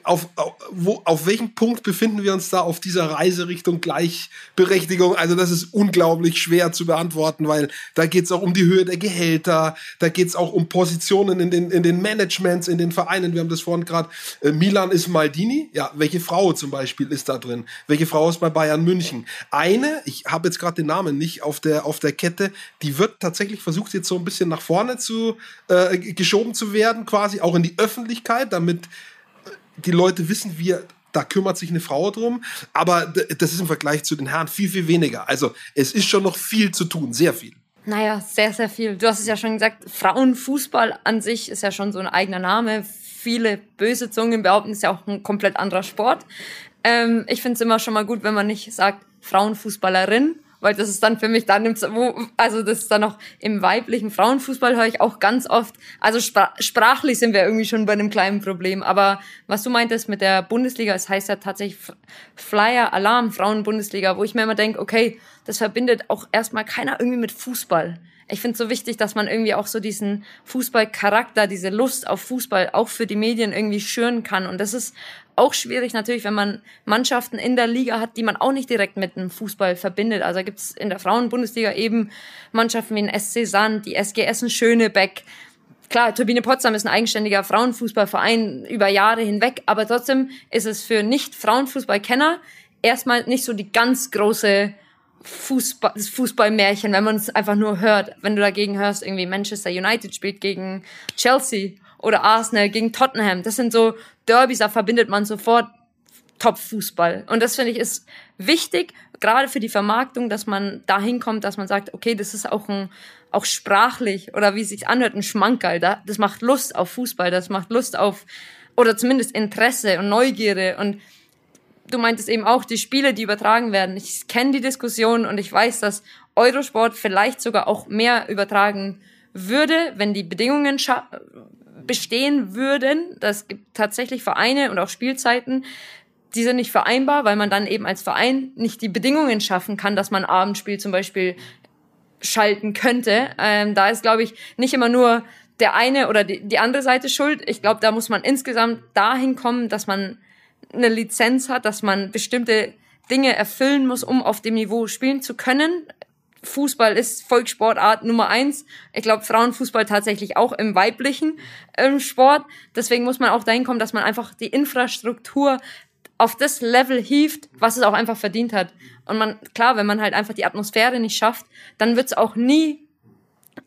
auf, auf, wo, auf welchem Punkt befinden wir uns da auf dieser Reise Richtung Gleichberechtigung? Also das ist unglaublich schwer zu beantworten, weil da geht es auch um die Höhe der Gehälter, da geht es auch um Positionen in den, in den Managements, in den Vereinen. Wir haben das vorhin gerade, äh, Milan ist Maldini. Ja, welche Frau zum Beispiel ist da drin? Welche Frau ist bei Bayern München? Eine, ich habe jetzt gerade den Namen nicht auf der, auf der Kette, die wird tatsächlich versucht, jetzt so ein bisschen nach vorne zu äh, geschoben zu werden, quasi auch in die Öffentlichkeit, damit die Leute wissen, wir, da kümmert sich eine Frau drum, aber das ist im Vergleich zu den Herren viel, viel weniger. Also es ist schon noch viel zu tun, sehr viel. Naja, sehr, sehr viel. Du hast es ja schon gesagt, Frauenfußball an sich ist ja schon so ein eigener Name. Viele böse Zungen behaupten, es ist ja auch ein komplett anderer Sport. Ähm, ich finde es immer schon mal gut, wenn man nicht sagt Frauenfußballerin, weil das ist dann für mich dann, wo, also das ist dann noch im weiblichen Frauenfußball höre ich auch ganz oft, also sprachlich sind wir irgendwie schon bei einem kleinen Problem, aber was du meintest mit der Bundesliga, es heißt ja tatsächlich Flyer Alarm Frauenbundesliga, wo ich mir immer denke, okay, das verbindet auch erstmal keiner irgendwie mit Fußball. Ich finde es so wichtig, dass man irgendwie auch so diesen Fußballcharakter, diese Lust auf Fußball auch für die Medien irgendwie schüren kann. Und das ist auch schwierig natürlich, wenn man Mannschaften in der Liga hat, die man auch nicht direkt mit dem Fußball verbindet. Also gibt es in der Frauenbundesliga eben Mannschaften wie den SC Sand, die SG Essen Schönebeck. Klar, Turbine Potsdam ist ein eigenständiger Frauenfußballverein über Jahre hinweg, aber trotzdem ist es für Nicht-Frauenfußballkenner erstmal nicht so die ganz große Fußball, Fußballmärchen, wenn man es einfach nur hört. Wenn du dagegen hörst, irgendwie Manchester United spielt gegen Chelsea oder Arsenal gegen Tottenham. Das sind so Derbys, da verbindet man sofort Top-Fußball. Und das finde ich ist wichtig, gerade für die Vermarktung, dass man dahin kommt, dass man sagt, okay, das ist auch ein, auch sprachlich oder wie es sich anhört, ein Schmankerl. Das macht Lust auf Fußball, das macht Lust auf, oder zumindest Interesse und Neugierde und du meintest eben auch, die Spiele, die übertragen werden. Ich kenne die Diskussion und ich weiß, dass Eurosport vielleicht sogar auch mehr übertragen würde, wenn die Bedingungen bestehen würden. Das gibt tatsächlich Vereine und auch Spielzeiten, die sind nicht vereinbar, weil man dann eben als Verein nicht die Bedingungen schaffen kann, dass man Abendspiel zum Beispiel schalten könnte. Ähm, da ist, glaube ich, nicht immer nur der eine oder die, die andere Seite schuld. Ich glaube, da muss man insgesamt dahin kommen, dass man eine Lizenz hat, dass man bestimmte Dinge erfüllen muss, um auf dem Niveau spielen zu können. Fußball ist Volkssportart Nummer eins. Ich glaube, Frauenfußball tatsächlich auch im weiblichen ähm, Sport. Deswegen muss man auch dahin kommen, dass man einfach die Infrastruktur auf das Level hieft, was es auch einfach verdient hat. Und man, klar, wenn man halt einfach die Atmosphäre nicht schafft, dann wird es auch nie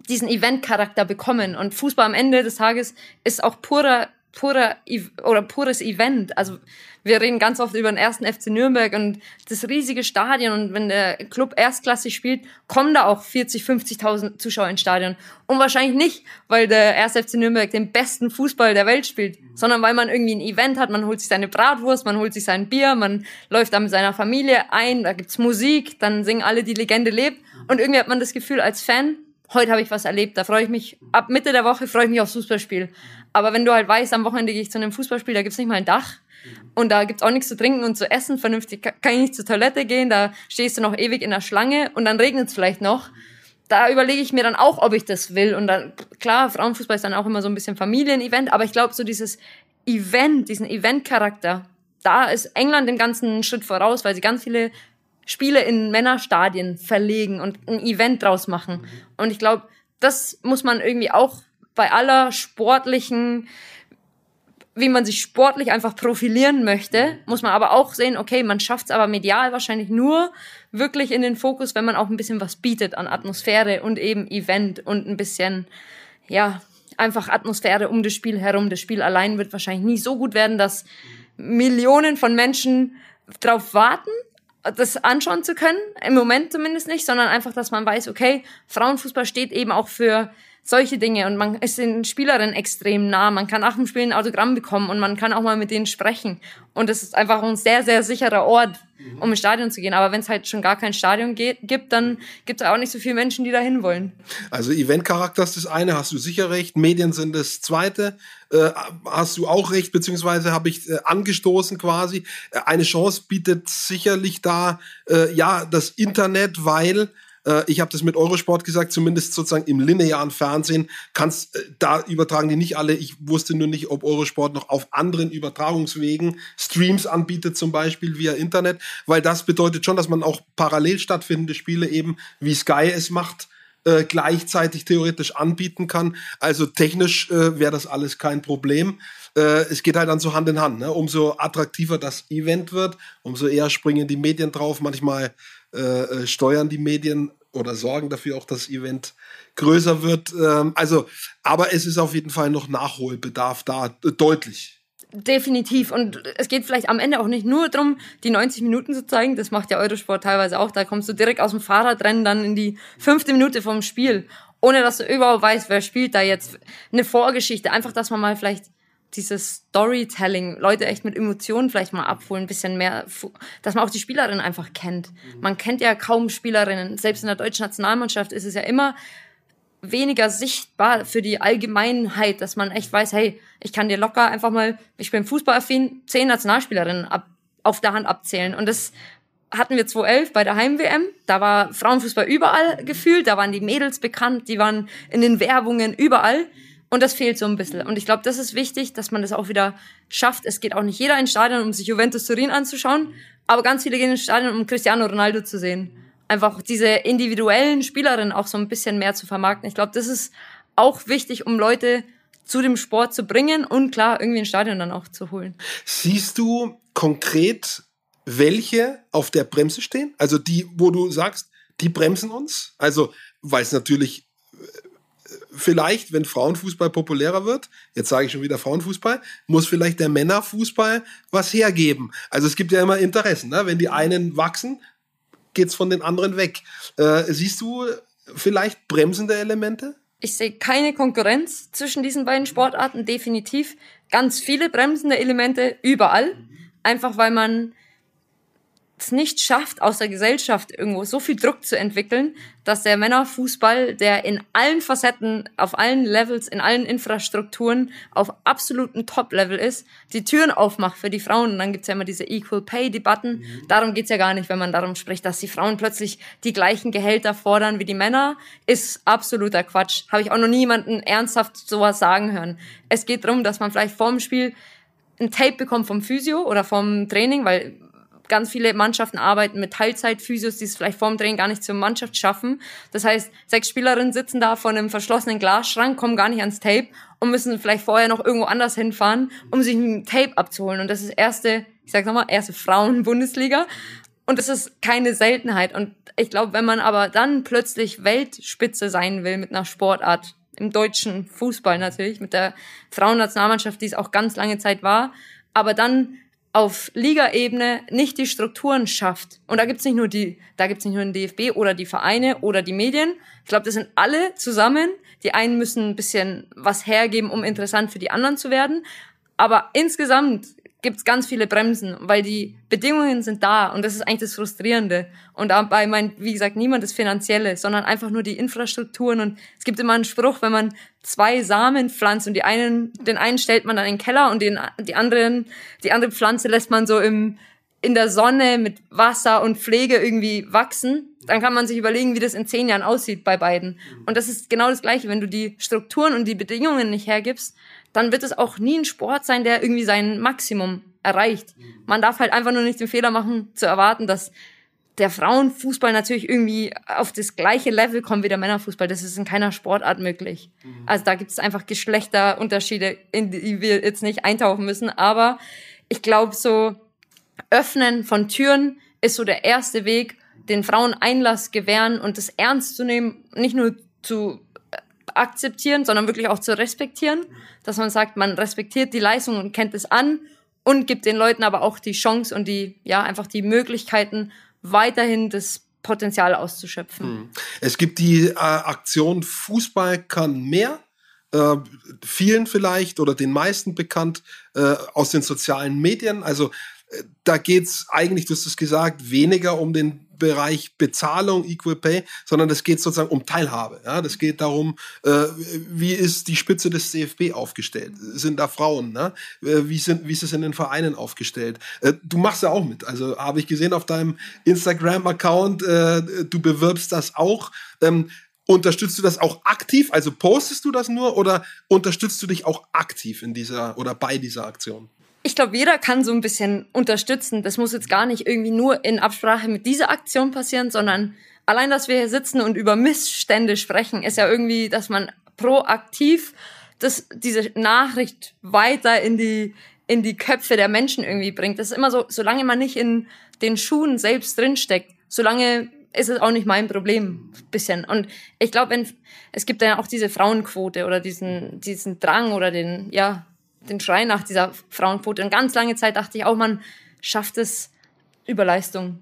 diesen Event-Charakter bekommen. Und Fußball am Ende des Tages ist auch purer, purer oder pures Event. Also wir reden ganz oft über den ersten FC Nürnberg und das riesige Stadion. Und wenn der Club erstklassig spielt, kommen da auch 40, 50.000 Zuschauer ins Stadion. Und wahrscheinlich nicht, weil der erste FC Nürnberg den besten Fußball der Welt spielt, sondern weil man irgendwie ein Event hat. Man holt sich seine Bratwurst, man holt sich sein Bier, man läuft da mit seiner Familie ein, da gibt's Musik, dann singen alle, die Legende lebt. Und irgendwie hat man das Gefühl als Fan, heute habe ich was erlebt, da freue ich mich, ab Mitte der Woche freue ich mich aufs Fußballspiel. Aber wenn du halt weißt, am Wochenende gehe ich zu einem Fußballspiel, da gibt's nicht mal ein Dach, und da gibt's auch nichts zu trinken und zu essen. Vernünftig kann ich nicht zur Toilette gehen. Da stehst du noch ewig in der Schlange und dann regnet's vielleicht noch. Da überlege ich mir dann auch, ob ich das will. Und dann, klar, Frauenfußball ist dann auch immer so ein bisschen Familienevent, aber ich glaube, so dieses Event, diesen Event-Charakter, da ist England den ganzen Schritt voraus, weil sie ganz viele Spiele in Männerstadien verlegen und ein Event draus machen. Und ich glaube, das muss man irgendwie auch bei aller sportlichen wie man sich sportlich einfach profilieren möchte, muss man aber auch sehen, okay, man schafft es aber medial wahrscheinlich nur wirklich in den Fokus, wenn man auch ein bisschen was bietet an Atmosphäre und eben Event und ein bisschen, ja, einfach Atmosphäre um das Spiel herum. Das Spiel allein wird wahrscheinlich nie so gut werden, dass Millionen von Menschen drauf warten, das anschauen zu können. Im Moment zumindest nicht, sondern einfach, dass man weiß, okay, Frauenfußball steht eben auch für solche Dinge und man ist den Spielerinnen extrem nah. Man kann nach dem Spiel ein Autogramm bekommen und man kann auch mal mit denen sprechen. Und es ist einfach ein sehr, sehr sicherer Ort, um ins Stadion zu gehen. Aber wenn es halt schon gar kein Stadion geht, gibt, dann gibt es auch nicht so viele Menschen, die da hin wollen. Also Eventcharakter ist das eine, hast du sicher recht. Medien sind das zweite. Äh, hast du auch recht, beziehungsweise habe ich äh, angestoßen quasi. Äh, eine Chance bietet sicherlich da, äh, ja, das Internet, weil äh, ich habe das mit Eurosport gesagt, zumindest sozusagen im linearen Fernsehen kannst äh, da übertragen die nicht alle. Ich wusste nur nicht, ob Eurosport noch auf anderen Übertragungswegen Streams anbietet, zum Beispiel via Internet, weil das bedeutet schon, dass man auch parallel stattfindende Spiele eben wie Sky es macht, äh, gleichzeitig theoretisch anbieten kann. Also technisch äh, wäre das alles kein Problem. Äh, es geht halt dann so Hand in Hand. Ne? Umso attraktiver das Event wird, umso eher springen die Medien drauf. Manchmal äh, äh, steuern die Medien oder sorgen dafür auch, dass das Event größer wird. Ähm, also, aber es ist auf jeden Fall noch Nachholbedarf da, äh, deutlich. Definitiv. Und es geht vielleicht am Ende auch nicht nur darum, die 90 Minuten zu zeigen. Das macht ja Eurosport teilweise auch. Da kommst du direkt aus dem Fahrradrennen dann in die fünfte Minute vom Spiel. Ohne dass du überhaupt weißt, wer spielt da jetzt. Eine Vorgeschichte. Einfach, dass man mal vielleicht dieses Storytelling, Leute echt mit Emotionen vielleicht mal abholen, ein bisschen mehr, dass man auch die Spielerinnen einfach kennt. Mhm. Man kennt ja kaum Spielerinnen. Selbst in der deutschen Nationalmannschaft ist es ja immer weniger sichtbar für die Allgemeinheit, dass man echt weiß, hey, ich kann dir locker einfach mal, ich bin fußballaffin, zehn Nationalspielerinnen ab, auf der Hand abzählen. Und das hatten wir 2011 bei der Heim-WM. Da war Frauenfußball überall gefühlt. Da waren die Mädels bekannt, die waren in den Werbungen überall. Und das fehlt so ein bisschen. Und ich glaube, das ist wichtig, dass man das auch wieder schafft. Es geht auch nicht jeder ins Stadion, um sich Juventus Turin anzuschauen, aber ganz viele gehen ins Stadion, um Cristiano Ronaldo zu sehen. Einfach diese individuellen Spielerinnen auch so ein bisschen mehr zu vermarkten. Ich glaube, das ist auch wichtig, um Leute zu dem Sport zu bringen und klar, irgendwie ein Stadion dann auch zu holen. Siehst du konkret, welche auf der Bremse stehen? Also die, wo du sagst, die bremsen uns? Also, weil es natürlich vielleicht, wenn Frauenfußball populärer wird, jetzt sage ich schon wieder Frauenfußball, muss vielleicht der Männerfußball was hergeben. Also es gibt ja immer Interessen. Ne? Wenn die einen wachsen, geht's von den anderen weg. Äh, siehst du vielleicht bremsende Elemente? Ich sehe keine Konkurrenz zwischen diesen beiden Sportarten, definitiv. Ganz viele bremsende Elemente überall. Einfach weil man es nicht schafft, aus der Gesellschaft irgendwo so viel Druck zu entwickeln, dass der Männerfußball, der in allen Facetten, auf allen Levels, in allen Infrastrukturen auf absolutem Top-Level ist, die Türen aufmacht für die Frauen. Und dann gibt's ja immer diese Equal Pay-Debatten. Mhm. Darum geht's ja gar nicht, wenn man darum spricht, dass die Frauen plötzlich die gleichen Gehälter fordern wie die Männer. Ist absoluter Quatsch. Habe ich auch noch niemanden ernsthaft sowas sagen hören. Es geht darum, dass man vielleicht vorm Spiel ein Tape bekommt vom Physio oder vom Training, weil ganz viele Mannschaften arbeiten mit Teilzeitphysios, die es vielleicht vorm Drehen gar nicht zur Mannschaft schaffen. Das heißt, sechs Spielerinnen sitzen da vor einem verschlossenen Glasschrank, kommen gar nicht ans Tape und müssen vielleicht vorher noch irgendwo anders hinfahren, um sich ein Tape abzuholen. Und das ist erste, ich sag nochmal, erste Frauen-Bundesliga. Und das ist keine Seltenheit. Und ich glaube, wenn man aber dann plötzlich Weltspitze sein will mit einer Sportart, im deutschen Fußball natürlich, mit der Frauennationalmannschaft, die es auch ganz lange Zeit war, aber dann auf Ligaebene nicht die Strukturen schafft. Und da gibt's nicht nur die, da gibt's nicht nur den DFB oder die Vereine oder die Medien. Ich glaube, das sind alle zusammen. Die einen müssen ein bisschen was hergeben, um interessant für die anderen zu werden. Aber insgesamt gibt es ganz viele Bremsen, weil die Bedingungen sind da und das ist eigentlich das Frustrierende. Und dabei meint, wie gesagt, niemand das Finanzielle, sondern einfach nur die Infrastrukturen. Und es gibt immer einen Spruch, wenn man zwei Samen pflanzt und die einen, den einen stellt man dann in den Keller und den, die anderen, die andere Pflanze lässt man so im, in der Sonne mit Wasser und Pflege irgendwie wachsen, dann kann man sich überlegen, wie das in zehn Jahren aussieht bei beiden. Und das ist genau das Gleiche. Wenn du die Strukturen und die Bedingungen nicht hergibst, dann wird es auch nie ein Sport sein, der irgendwie sein Maximum erreicht. Man darf halt einfach nur nicht den Fehler machen, zu erwarten, dass der Frauenfußball natürlich irgendwie auf das gleiche Level kommt wie der Männerfußball. Das ist in keiner Sportart möglich. Mhm. Also da gibt es einfach Geschlechterunterschiede, in die wir jetzt nicht eintauchen müssen. Aber ich glaube, so Öffnen von Türen ist so der erste Weg, den Frauen Einlass gewähren und das ernst zu nehmen, nicht nur zu akzeptieren, sondern wirklich auch zu respektieren, dass man sagt, man respektiert die Leistung und kennt es an und gibt den Leuten aber auch die Chance und die, ja, einfach die Möglichkeiten, weiterhin das Potenzial auszuschöpfen. Hm. Es gibt die äh, Aktion Fußball kann mehr. Äh, vielen vielleicht oder den meisten bekannt äh, aus den sozialen Medien. Also äh, da geht's eigentlich, du hast es gesagt, weniger um den Bereich Bezahlung, Equal Pay, sondern es geht sozusagen um Teilhabe. Ja? Das geht darum, äh, wie ist die Spitze des CFB aufgestellt? Sind da Frauen? Ne? Äh, wie, sind, wie ist es in den Vereinen aufgestellt? Äh, du machst ja auch mit. Also habe ich gesehen auf deinem Instagram-Account, äh, du bewirbst das auch. Ähm, Unterstützt du das auch aktiv? Also postest du das nur oder unterstützt du dich auch aktiv in dieser oder bei dieser Aktion? Ich glaube, jeder kann so ein bisschen unterstützen. Das muss jetzt gar nicht irgendwie nur in Absprache mit dieser Aktion passieren, sondern allein, dass wir hier sitzen und über Missstände sprechen, ist ja irgendwie, dass man proaktiv das, diese Nachricht weiter in die, in die Köpfe der Menschen irgendwie bringt. Das ist immer so, solange man nicht in den Schuhen selbst drinsteckt, solange ist es auch nicht mein Problem, bisschen. Und ich glaube, wenn, es gibt ja auch diese Frauenquote oder diesen, diesen Drang oder den, ja, den Schrei nach dieser Frauenquote. Und ganz lange Zeit dachte ich auch, man schafft es über Leistung.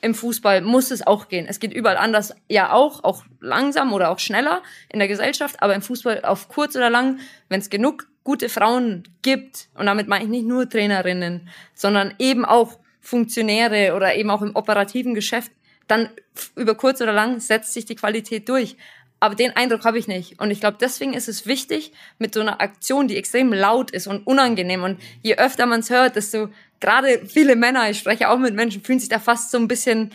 Im Fußball muss es auch gehen. Es geht überall anders, ja auch, auch langsam oder auch schneller in der Gesellschaft, aber im Fußball auf kurz oder lang, wenn es genug gute Frauen gibt, und damit meine ich nicht nur Trainerinnen, sondern eben auch Funktionäre oder eben auch im operativen Geschäft, dann über kurz oder lang setzt sich die Qualität durch. Aber den Eindruck habe ich nicht. Und ich glaube, deswegen ist es wichtig, mit so einer Aktion, die extrem laut ist und unangenehm. Und je öfter man es hört, desto gerade viele Männer, ich spreche auch mit Menschen, fühlen sich da fast so ein bisschen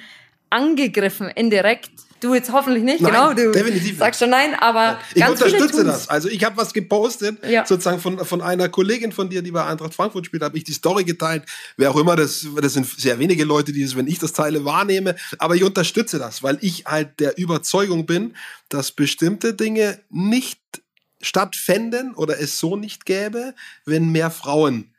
angegriffen, indirekt Du jetzt hoffentlich nicht, nein, genau. Du definitiv sagst schon nein, aber ich unterstütze das. Also ich habe was gepostet, ja. sozusagen von, von einer Kollegin von dir, die bei Eintracht Frankfurt spielt, habe ich die Story geteilt. Wer auch immer, das, das sind sehr wenige Leute, die es, wenn ich das teile, wahrnehme. Aber ich unterstütze das, weil ich halt der Überzeugung bin, dass bestimmte Dinge nicht stattfänden oder es so nicht gäbe, wenn mehr Frauen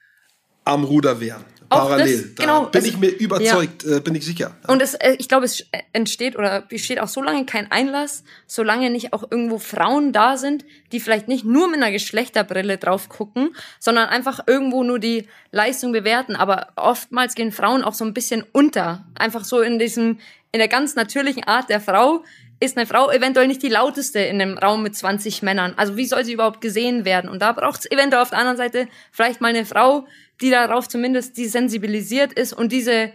am Ruder wären parallel. Das, genau, bin ich mir überzeugt, ja. äh, bin ich sicher. Ja. Und es, äh, ich glaube, es entsteht oder besteht auch so lange kein Einlass, solange nicht auch irgendwo Frauen da sind, die vielleicht nicht nur mit einer Geschlechterbrille drauf gucken, sondern einfach irgendwo nur die Leistung bewerten. Aber oftmals gehen Frauen auch so ein bisschen unter. Einfach so in diesem, in der ganz natürlichen Art der Frau, ist eine Frau eventuell nicht die lauteste in einem Raum mit 20 Männern. Also wie soll sie überhaupt gesehen werden? Und da braucht es eventuell auf der anderen Seite vielleicht mal eine Frau, die darauf zumindest die sensibilisiert ist und diese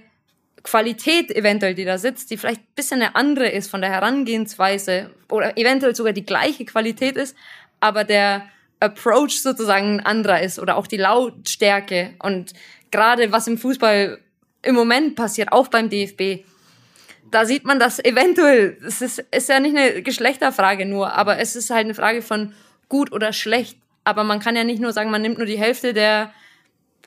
Qualität eventuell, die da sitzt, die vielleicht ein bisschen eine andere ist von der Herangehensweise oder eventuell sogar die gleiche Qualität ist, aber der Approach sozusagen ein anderer ist oder auch die Lautstärke und gerade was im Fußball im Moment passiert, auch beim DFB, da sieht man das eventuell, es ist, ist ja nicht eine Geschlechterfrage nur, aber es ist halt eine Frage von gut oder schlecht. Aber man kann ja nicht nur sagen, man nimmt nur die Hälfte der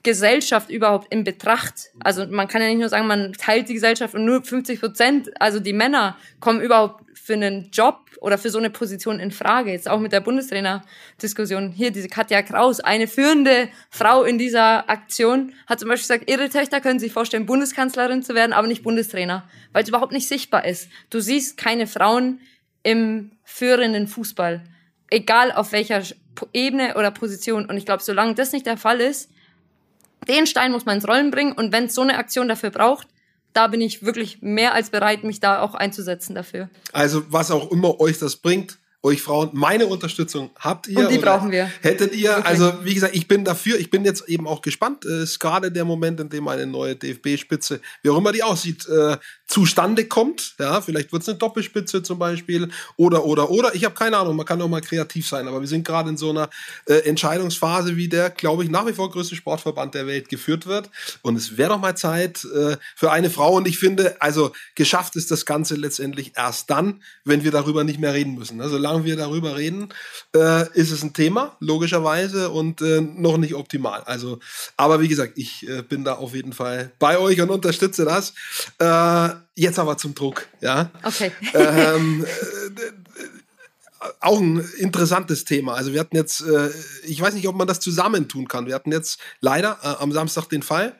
Gesellschaft überhaupt in Betracht? Also man kann ja nicht nur sagen, man teilt die Gesellschaft und nur 50 Prozent, also die Männer kommen überhaupt für einen Job oder für so eine Position in Frage. Jetzt auch mit der Bundestrainer-Diskussion. Hier, diese Katja Kraus, eine führende Frau in dieser Aktion, hat zum Beispiel gesagt, ihre Töchter können sich vorstellen, Bundeskanzlerin zu werden, aber nicht Bundestrainer, weil es überhaupt nicht sichtbar ist. Du siehst keine Frauen im führenden Fußball, egal auf welcher Ebene oder Position. Und ich glaube, solange das nicht der Fall ist, den Stein muss man ins Rollen bringen. Und wenn es so eine Aktion dafür braucht, da bin ich wirklich mehr als bereit, mich da auch einzusetzen dafür. Also was auch immer euch das bringt, euch Frauen, meine Unterstützung habt ihr. Und die brauchen wir. Hättet ihr, Wirklich? also wie gesagt, ich bin dafür, ich bin jetzt eben auch gespannt. Es ist gerade der Moment, in dem eine neue DFB-Spitze, wie auch immer die aussieht, äh, zustande kommt. Ja, vielleicht wird es eine Doppelspitze zum Beispiel oder, oder, oder. Ich habe keine Ahnung, man kann auch mal kreativ sein, aber wir sind gerade in so einer äh, Entscheidungsphase, wie der, glaube ich, nach wie vor größte Sportverband der Welt geführt wird. Und es wäre doch mal Zeit äh, für eine Frau. Und ich finde, also geschafft ist das Ganze letztendlich erst dann, wenn wir darüber nicht mehr reden müssen. Also, solange wir darüber reden, äh, ist es ein Thema, logischerweise, und äh, noch nicht optimal. Also, aber wie gesagt, ich äh, bin da auf jeden Fall bei euch und unterstütze das. Jetzt aber zum Druck, ja. Okay. Ähm, [laughs] äh, auch ein interessantes Thema. Also wir hatten jetzt, äh, ich weiß nicht, ob man das zusammentun kann. Wir hatten jetzt leider äh, am Samstag den Fall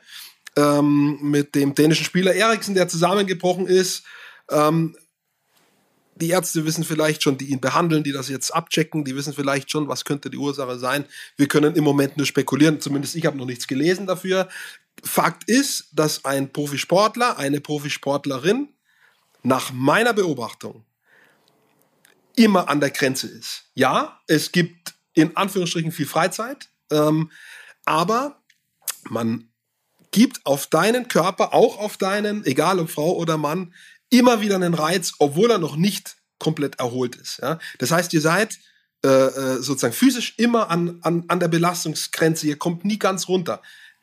ähm, mit dem dänischen Spieler Eriksen, der zusammengebrochen ist. Ähm, die Ärzte wissen vielleicht schon, die ihn behandeln, die das jetzt abchecken, die wissen vielleicht schon, was könnte die Ursache sein. Wir können im Moment nur spekulieren, zumindest ich habe noch nichts gelesen dafür. Fakt ist, dass ein Profisportler, eine Profisportlerin nach meiner Beobachtung immer an der Grenze ist. Ja, es gibt in Anführungsstrichen viel Freizeit, ähm, aber man gibt auf deinen Körper, auch auf deinen, egal ob Frau oder Mann, immer wieder einen Reiz, obwohl er noch nicht komplett erholt ist. Ja? Das heißt, ihr seid äh, äh, sozusagen physisch immer an, an, an der Belastungsgrenze, ihr kommt nie ganz runter.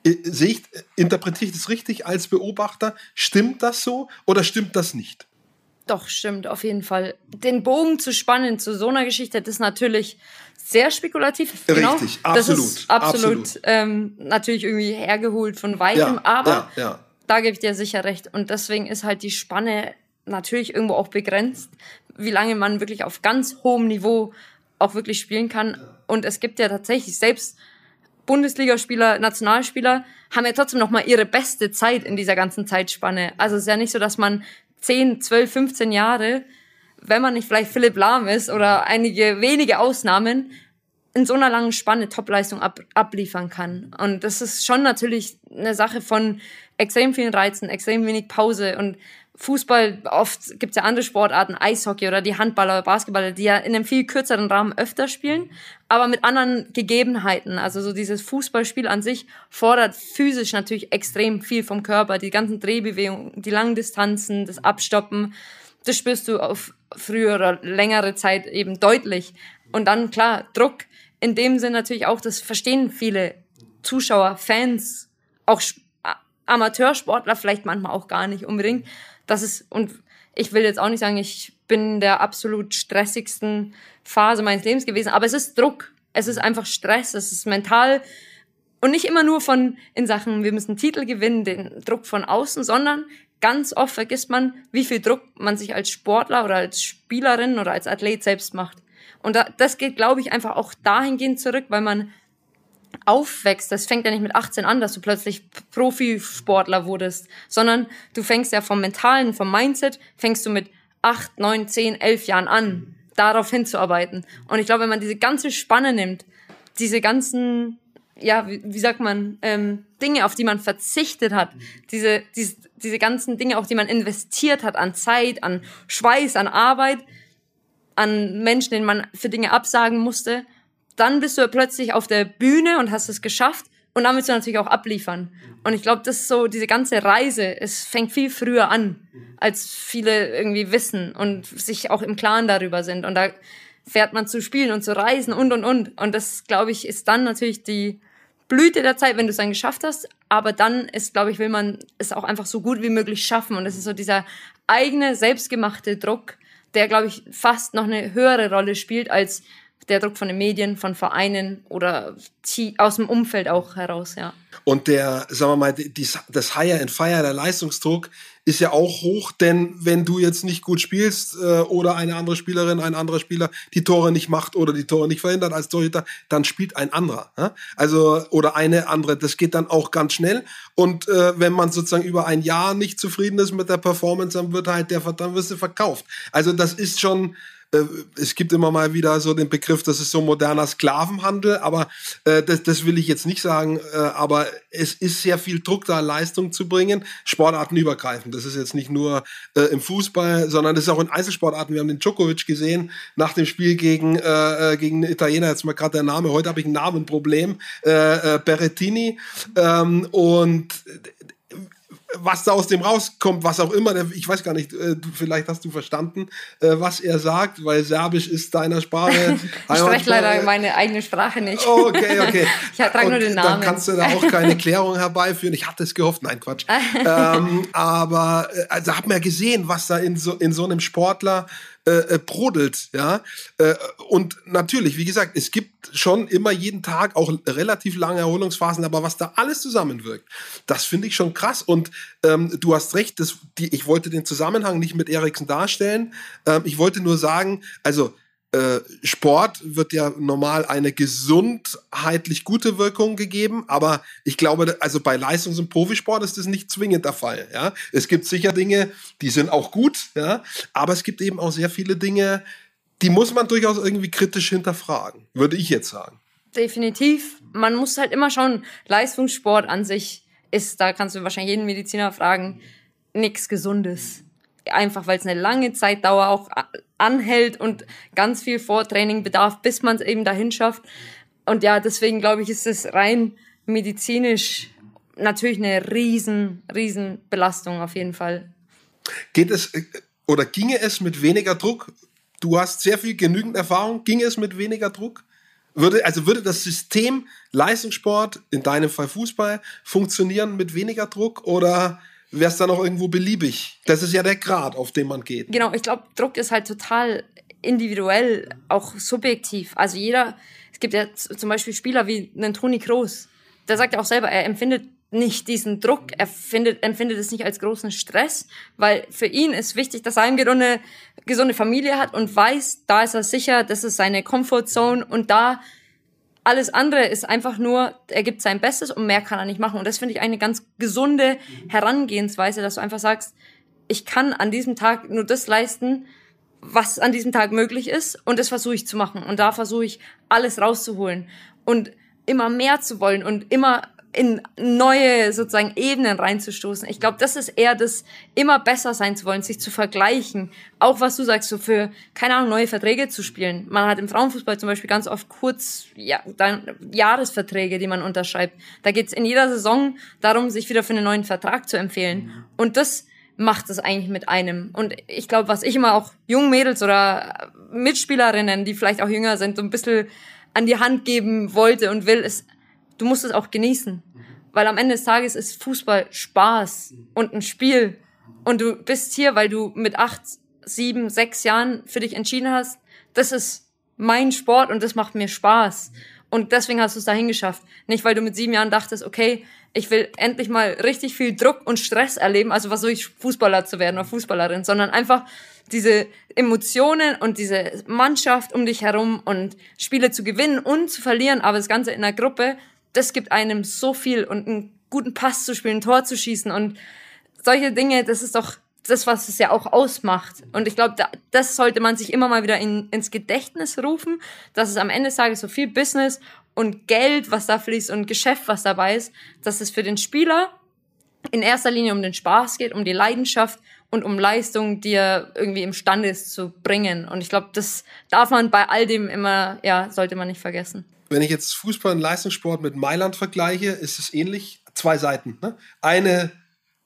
Äh, sehe ich, interpretiere ich das richtig als Beobachter? Stimmt das so oder stimmt das nicht? Doch, stimmt, auf jeden Fall. Den Bogen zu spannen zu so einer Geschichte, das ist natürlich sehr spekulativ. Genau. Richtig, absolut. Das ist absolut, absolut. Ähm, natürlich irgendwie hergeholt von weitem, ja, aber ja, ja da gebe ich dir sicher recht. Und deswegen ist halt die Spanne natürlich irgendwo auch begrenzt, wie lange man wirklich auf ganz hohem Niveau auch wirklich spielen kann. Und es gibt ja tatsächlich selbst Bundesligaspieler, Nationalspieler haben ja trotzdem noch mal ihre beste Zeit in dieser ganzen Zeitspanne. Also es ist ja nicht so, dass man 10, 12, 15 Jahre, wenn man nicht vielleicht Philipp Lahm ist oder einige wenige Ausnahmen, in so einer langen Spanne Topleistung ab, abliefern kann. Und das ist schon natürlich eine Sache von extrem vielen Reizen, extrem wenig Pause und Fußball, oft gibt's ja andere Sportarten, Eishockey oder die Handballer, Basketballer, die ja in einem viel kürzeren Rahmen öfter spielen, aber mit anderen Gegebenheiten. Also so dieses Fußballspiel an sich fordert physisch natürlich extrem viel vom Körper, die ganzen Drehbewegungen, die langen Distanzen, das Abstoppen, das spürst du auf frühere oder längere Zeit eben deutlich. Und dann klar, Druck, in dem Sinn natürlich auch, das verstehen viele Zuschauer, Fans, auch Amateursportler vielleicht manchmal auch gar nicht unbedingt. Das ist, und ich will jetzt auch nicht sagen, ich bin in der absolut stressigsten Phase meines Lebens gewesen, aber es ist Druck. Es ist einfach Stress, es ist mental und nicht immer nur von in Sachen, wir müssen Titel gewinnen, den Druck von außen, sondern ganz oft vergisst man, wie viel Druck man sich als Sportler oder als Spielerin oder als Athlet selbst macht. Und da, das geht, glaube ich, einfach auch dahingehend zurück, weil man aufwächst, das fängt ja nicht mit 18 an, dass du plötzlich Profisportler wurdest, sondern du fängst ja vom Mentalen, vom Mindset, fängst du mit 8, 9, 10, 11 Jahren an, darauf hinzuarbeiten. Und ich glaube, wenn man diese ganze Spanne nimmt, diese ganzen, ja, wie, wie sagt man, ähm, Dinge, auf die man verzichtet hat, diese, diese, diese ganzen Dinge, auf die man investiert hat, an Zeit, an Schweiß, an Arbeit, an Menschen, denen man für Dinge absagen musste, dann bist du plötzlich auf der Bühne und hast es geschafft und dann willst du natürlich auch abliefern. Und ich glaube, das ist so, diese ganze Reise, es fängt viel früher an, als viele irgendwie wissen und sich auch im Klaren darüber sind. Und da fährt man zu spielen und zu reisen und, und, und. Und das, glaube ich, ist dann natürlich die Blüte der Zeit, wenn du es dann geschafft hast. Aber dann ist, glaube ich, will man es auch einfach so gut wie möglich schaffen. Und es ist so dieser eigene, selbstgemachte Druck, der, glaube ich, fast noch eine höhere Rolle spielt als der Druck von den Medien, von Vereinen oder aus dem Umfeld auch heraus, ja. Und der, sagen wir mal, die, das Higher and Fire, der Leistungsdruck ist ja auch hoch, denn wenn du jetzt nicht gut spielst äh, oder eine andere Spielerin, ein anderer Spieler die Tore nicht macht oder die Tore nicht verhindert als Torhüter, dann spielt ein anderer. Ja? Also oder eine andere. Das geht dann auch ganz schnell. Und äh, wenn man sozusagen über ein Jahr nicht zufrieden ist mit der Performance, dann wird halt der dann wirst du verkauft. Also das ist schon äh, es gibt immer mal wieder so den Begriff, das ist so moderner Sklavenhandel, aber äh, das, das will ich jetzt nicht sagen, äh, aber es ist sehr viel Druck da, Leistung zu bringen, sportartenübergreifend. Das ist jetzt nicht nur äh, im Fußball, sondern das ist auch in Einzelsportarten. Wir haben den Djokovic gesehen nach dem Spiel gegen, äh, äh gegen den Italiener, jetzt mal gerade der Name, heute habe ich ein Namenproblem, äh, äh, Berrettini. Ähm, und was da aus dem rauskommt, was auch immer, ich weiß gar nicht, äh, vielleicht hast du verstanden, äh, was er sagt, weil Serbisch ist deiner Sprache. [laughs] ich spreche leider meine eigene Sprache nicht. Okay, okay. [laughs] ich trage nur den Namen. Dann kannst du da auch keine [laughs] Klärung herbeiführen. Ich hatte es gehofft, nein, Quatsch. ähm, aber äh, also hab mir gesehen, was da in so, in so einem Sportler äh, äh, brodelt, ja. Äh, und natürlich, wie gesagt, es gibt schon immer jeden Tag auch relativ lange Erholungsphasen, aber was da alles zusammenwirkt, das finde ich schon krass. Und ähm, du hast recht, das, die, ich wollte den Zusammenhang nicht mit Eriksen darstellen. Ähm, ich wollte nur sagen, also äh, Sport wird ja normal eine gesundheitlich gute Wirkung gegeben, aber ich glaube, also bei Leistungs- und Profisport ist das nicht zwingend der Fall. Ja, es gibt sicher Dinge, die sind auch gut, ja, aber es gibt eben auch sehr viele Dinge, die muss man durchaus irgendwie kritisch hinterfragen, würde ich jetzt sagen. Definitiv. Man muss halt immer schauen, Leistungssport an sich ist, da kannst du wahrscheinlich jeden Mediziner fragen, nichts Gesundes einfach weil es eine lange Zeitdauer auch anhält und ganz viel Vortraining bedarf, bis man es eben dahin schafft. Und ja, deswegen glaube ich, ist es rein medizinisch natürlich eine riesen, riesen Belastung auf jeden Fall. Geht es oder ginge es mit weniger Druck? Du hast sehr viel genügend Erfahrung. Ginge es mit weniger Druck? Würde, also würde das System Leistungssport, in deinem Fall Fußball, funktionieren mit weniger Druck oder wäre es dann auch irgendwo beliebig. Das ist ja der Grad, auf den man geht. Genau, ich glaube, Druck ist halt total individuell, auch subjektiv. Also jeder, es gibt ja zum Beispiel Spieler wie einen Toni Kroos, der sagt ja auch selber, er empfindet nicht diesen Druck, er findet, empfindet es nicht als großen Stress, weil für ihn ist wichtig, dass er eine gesunde, gesunde Familie hat und weiß, da ist er sicher, das ist seine Comfortzone und da alles andere ist einfach nur, er gibt sein Bestes und mehr kann er nicht machen. Und das finde ich eine ganz gesunde Herangehensweise, dass du einfach sagst, ich kann an diesem Tag nur das leisten, was an diesem Tag möglich ist und das versuche ich zu machen. Und da versuche ich alles rauszuholen und immer mehr zu wollen und immer in neue sozusagen Ebenen reinzustoßen. Ich glaube, das ist eher das immer besser sein zu wollen, sich zu vergleichen. Auch was du sagst, so für, keine Ahnung, neue Verträge zu spielen. Man hat im Frauenfußball zum Beispiel ganz oft kurz, ja, dann Jahresverträge, die man unterschreibt. Da geht's in jeder Saison darum, sich wieder für einen neuen Vertrag zu empfehlen. Und das macht es eigentlich mit einem. Und ich glaube, was ich immer auch jungen Mädels oder Mitspielerinnen, die vielleicht auch jünger sind, so ein bisschen an die Hand geben wollte und will, ist, du musst es auch genießen. Weil am Ende des Tages ist Fußball Spaß und ein Spiel. Und du bist hier, weil du mit acht, sieben, sechs Jahren für dich entschieden hast, das ist mein Sport und das macht mir Spaß. Und deswegen hast du es dahin geschafft. Nicht, weil du mit sieben Jahren dachtest, okay, ich will endlich mal richtig viel Druck und Stress erleben, also versuche ich Fußballer zu werden oder Fußballerin, sondern einfach diese Emotionen und diese Mannschaft um dich herum und Spiele zu gewinnen und zu verlieren, aber das Ganze in einer Gruppe, das gibt einem so viel und einen guten Pass zu spielen, ein Tor zu schießen und solche Dinge, das ist doch das, was es ja auch ausmacht. Und ich glaube, da, das sollte man sich immer mal wieder in, ins Gedächtnis rufen, dass es am Ende des Tages so viel Business und Geld, was da fließt und Geschäft, was dabei ist, dass es für den Spieler in erster Linie um den Spaß geht, um die Leidenschaft und um Leistung, die er irgendwie imstande ist zu bringen. Und ich glaube, das darf man bei all dem immer, ja, sollte man nicht vergessen wenn ich jetzt Fußball und Leistungssport mit Mailand vergleiche, ist es ähnlich. Zwei Seiten. Ne? Eine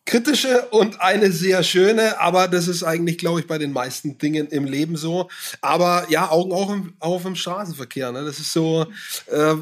kritische und eine sehr schöne, aber das ist eigentlich, glaube ich, bei den meisten Dingen im Leben so. Aber ja, Augen auch im, auf im Straßenverkehr. Ne? Das ist so, äh,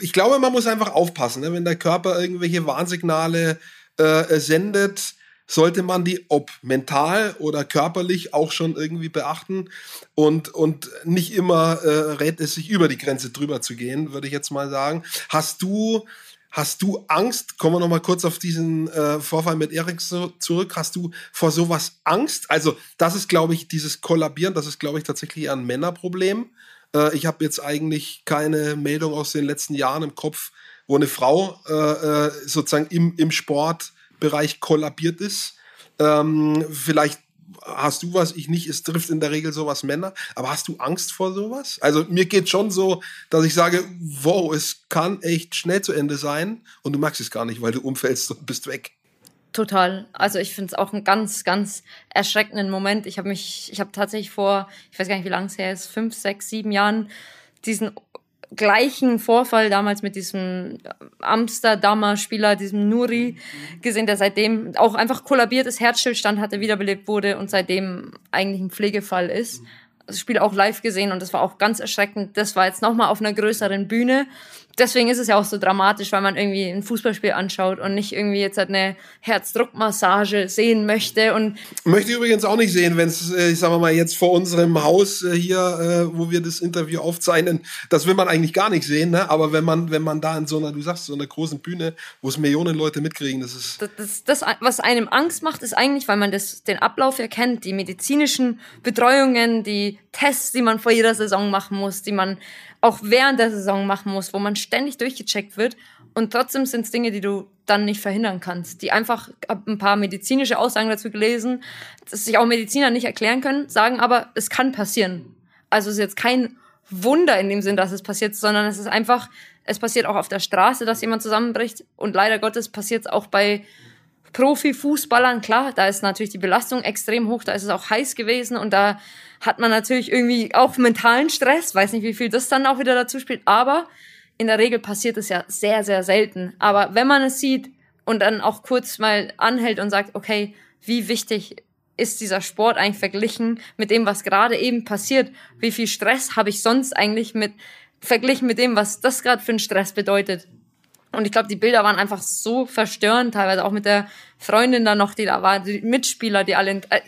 ich glaube, man muss einfach aufpassen, ne? wenn der Körper irgendwelche Warnsignale äh, sendet, sollte man die, ob mental oder körperlich, auch schon irgendwie beachten und, und nicht immer äh, rät es sich über die Grenze drüber zu gehen, würde ich jetzt mal sagen. Hast du, hast du Angst, kommen wir nochmal kurz auf diesen äh, Vorfall mit Erik so, zurück, hast du vor sowas Angst? Also das ist, glaube ich, dieses Kollabieren, das ist, glaube ich, tatsächlich ein Männerproblem. Äh, ich habe jetzt eigentlich keine Meldung aus den letzten Jahren im Kopf, wo eine Frau äh, äh sozusagen im, im Sport Bereich kollabiert ist. Ähm, vielleicht hast du was, ich nicht. Es trifft in der Regel sowas Männer. Aber hast du Angst vor sowas? Also mir geht schon so, dass ich sage, wow, es kann echt schnell zu Ende sein und du magst es gar nicht, weil du umfällst und bist weg. Total. Also ich finde es auch einen ganz, ganz erschreckenden Moment. Ich habe mich, ich habe tatsächlich vor, ich weiß gar nicht, wie lange es her ist, fünf, sechs, sieben Jahren diesen gleichen Vorfall damals mit diesem Amsterdamer Spieler, diesem Nuri, gesehen, der seitdem auch einfach kollabiert ist, Herzstillstand hatte, wiederbelebt wurde und seitdem eigentlich ein Pflegefall ist. Das Spiel auch live gesehen und das war auch ganz erschreckend. Das war jetzt nochmal auf einer größeren Bühne deswegen ist es ja auch so dramatisch, weil man irgendwie ein Fußballspiel anschaut und nicht irgendwie jetzt halt eine Herzdruckmassage sehen möchte. Und möchte übrigens auch nicht sehen, wenn es, äh, ich sage mal jetzt vor unserem Haus äh, hier, äh, wo wir das Interview aufzeichnen, das will man eigentlich gar nicht sehen, ne? Aber wenn man, wenn man da in so einer, du sagst, so einer großen Bühne, wo es Millionen Leute mitkriegen, das ist. Das, das, das, was einem Angst macht, ist eigentlich, weil man das, den Ablauf erkennt, die medizinischen Betreuungen, die Tests, die man vor jeder Saison machen muss, die man auch während der Saison machen muss, wo man ständig durchgecheckt wird. Und trotzdem sind es Dinge, die du dann nicht verhindern kannst. Die einfach, ein paar medizinische Aussagen dazu gelesen, dass sich auch Mediziner nicht erklären können, sagen aber, es kann passieren. Also es ist jetzt kein Wunder in dem Sinn, dass es passiert, sondern es ist einfach, es passiert auch auf der Straße, dass jemand zusammenbricht. Und leider Gottes passiert es auch bei Profifußballern. Klar, da ist natürlich die Belastung extrem hoch, da ist es auch heiß gewesen und da hat man natürlich irgendwie auch mentalen Stress. Weiß nicht, wie viel das dann auch wieder dazu spielt. Aber in der Regel passiert es ja sehr, sehr selten. Aber wenn man es sieht und dann auch kurz mal anhält und sagt, okay, wie wichtig ist dieser Sport eigentlich verglichen mit dem, was gerade eben passiert? Wie viel Stress habe ich sonst eigentlich mit verglichen mit dem, was das gerade für ein Stress bedeutet? Und ich glaube, die Bilder waren einfach so verstörend, teilweise auch mit der Freundin da noch, die da war, die Mitspieler, die alle, äh,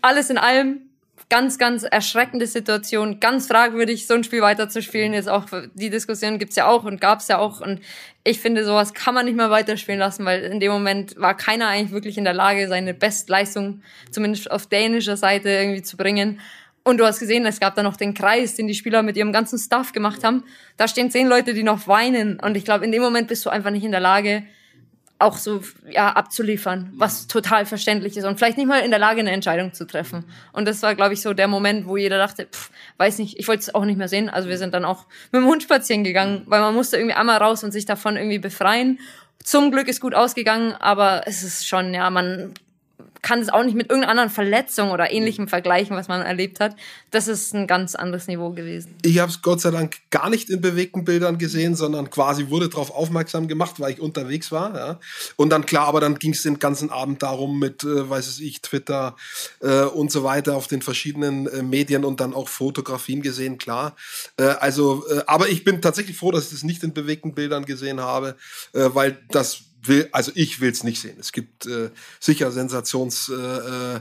alles in allem ganz, ganz erschreckende Situation, ganz fragwürdig, so ein Spiel weiterzuspielen. Jetzt auch die Diskussion gibt's ja auch und gab's ja auch. Und ich finde, sowas kann man nicht mehr weiterspielen lassen, weil in dem Moment war keiner eigentlich wirklich in der Lage, seine Bestleistung, zumindest auf dänischer Seite, irgendwie zu bringen. Und du hast gesehen, es gab da noch den Kreis, den die Spieler mit ihrem ganzen Staff gemacht haben. Da stehen zehn Leute, die noch weinen. Und ich glaube, in dem Moment bist du einfach nicht in der Lage, auch so ja, abzuliefern, was total verständlich ist und vielleicht nicht mal in der Lage, eine Entscheidung zu treffen. Und das war, glaube ich, so der Moment, wo jeder dachte, pff, weiß nicht, ich wollte es auch nicht mehr sehen. Also wir sind dann auch mit dem Hund spazieren gegangen, weil man musste irgendwie einmal raus und sich davon irgendwie befreien. Zum Glück ist gut ausgegangen, aber es ist schon, ja, man kann es auch nicht mit irgendeiner anderen Verletzung oder ähnlichem vergleichen, was man erlebt hat. Das ist ein ganz anderes Niveau gewesen. Ich habe es Gott sei Dank gar nicht in bewegten Bildern gesehen, sondern quasi wurde darauf aufmerksam gemacht, weil ich unterwegs war. Ja. Und dann klar, aber dann ging es den ganzen Abend darum mit, äh, weiß ich, Twitter äh, und so weiter auf den verschiedenen äh, Medien und dann auch Fotografien gesehen, klar. Äh, also, äh, aber ich bin tatsächlich froh, dass ich das nicht in bewegten Bildern gesehen habe, äh, weil das will, also ich will es nicht sehen. Es gibt äh, sicher Sensations äh, äh,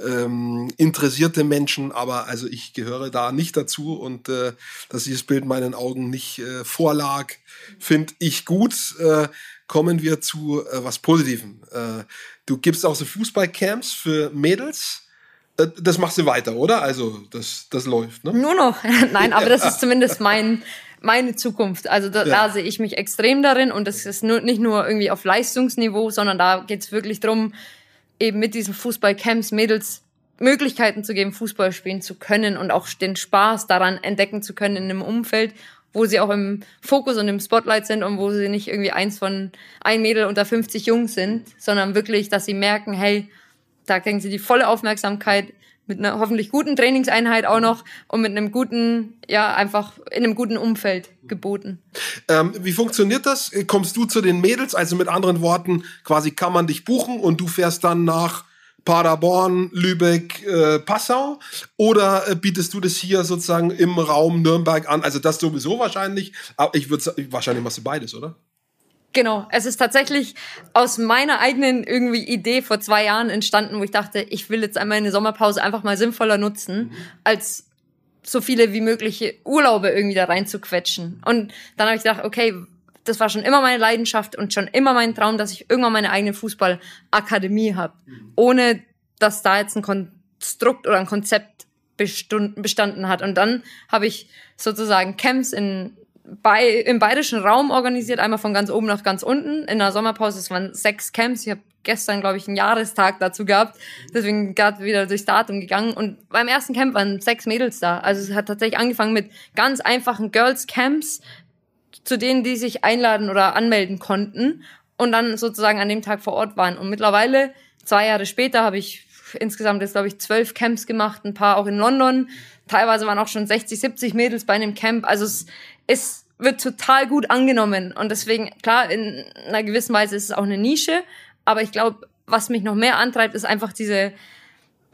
ähm, interessierte Menschen, aber also ich gehöre da nicht dazu und äh, dass dieses Bild meinen Augen nicht äh, vorlag, finde ich gut. Äh, kommen wir zu äh, was Positivem. Äh, du gibst auch so Fußballcamps für Mädels. Äh, das machst du weiter, oder? Also das, das läuft, ne? Nur noch. [laughs] Nein, aber das ist zumindest mein meine Zukunft. Also da, ja. da sehe ich mich extrem darin und das ist nur, nicht nur irgendwie auf Leistungsniveau, sondern da geht es wirklich drum, eben mit diesen Fußballcamps Mädels Möglichkeiten zu geben, Fußball spielen zu können und auch den Spaß daran entdecken zu können in einem Umfeld, wo sie auch im Fokus und im Spotlight sind und wo sie nicht irgendwie eins von ein Mädel unter 50 Jungs sind, sondern wirklich, dass sie merken, hey, da kriegen sie die volle Aufmerksamkeit, mit einer hoffentlich guten Trainingseinheit auch noch und mit einem guten, ja, einfach in einem guten Umfeld geboten. Ähm, wie funktioniert das? Kommst du zu den Mädels? Also mit anderen Worten, quasi kann man dich buchen und du fährst dann nach Paderborn, Lübeck, äh, Passau? Oder äh, bietest du das hier sozusagen im Raum Nürnberg an? Also das sowieso wahrscheinlich, aber ich würde wahrscheinlich machst du beides, oder? Genau, es ist tatsächlich aus meiner eigenen irgendwie Idee vor zwei Jahren entstanden, wo ich dachte, ich will jetzt einmal eine Sommerpause einfach mal sinnvoller nutzen, als so viele wie mögliche Urlaube irgendwie da rein zu quetschen. Und dann habe ich gedacht, okay, das war schon immer meine Leidenschaft und schon immer mein Traum, dass ich irgendwann meine eigene Fußballakademie habe, ohne dass da jetzt ein Konstrukt oder ein Konzept bestanden hat. Und dann habe ich sozusagen Camps in bei, im bayerischen Raum organisiert, einmal von ganz oben nach ganz unten. In der Sommerpause, es waren sechs Camps. Ich habe gestern, glaube ich, einen Jahrestag dazu gehabt. Deswegen gerade wieder durchs Datum gegangen. Und beim ersten Camp waren sechs Mädels da. Also es hat tatsächlich angefangen mit ganz einfachen Girls Camps, zu denen die sich einladen oder anmelden konnten und dann sozusagen an dem Tag vor Ort waren. Und mittlerweile, zwei Jahre später, habe ich insgesamt jetzt, glaube ich, zwölf Camps gemacht, ein paar auch in London. Teilweise waren auch schon 60, 70 Mädels bei einem Camp. Also es ist wird total gut angenommen. Und deswegen, klar, in einer gewissen Weise ist es auch eine Nische. Aber ich glaube, was mich noch mehr antreibt, ist einfach diese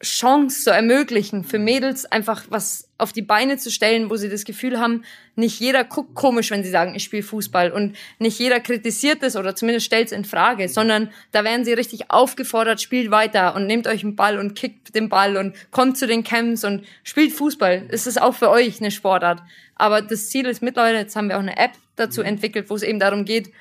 Chance zu ermöglichen, für Mädels einfach was auf die Beine zu stellen, wo sie das Gefühl haben, nicht jeder guckt komisch, wenn sie sagen, ich spiele Fußball und nicht jeder kritisiert es oder zumindest stellt es in Frage, sondern da werden sie richtig aufgefordert, spielt weiter und nehmt euch einen Ball und kickt den Ball und kommt zu den Camps und spielt Fußball. Es ist auch für euch eine Sportart. Aber das Ziel ist mittlerweile, jetzt haben wir auch eine App dazu entwickelt, wo es eben darum geht,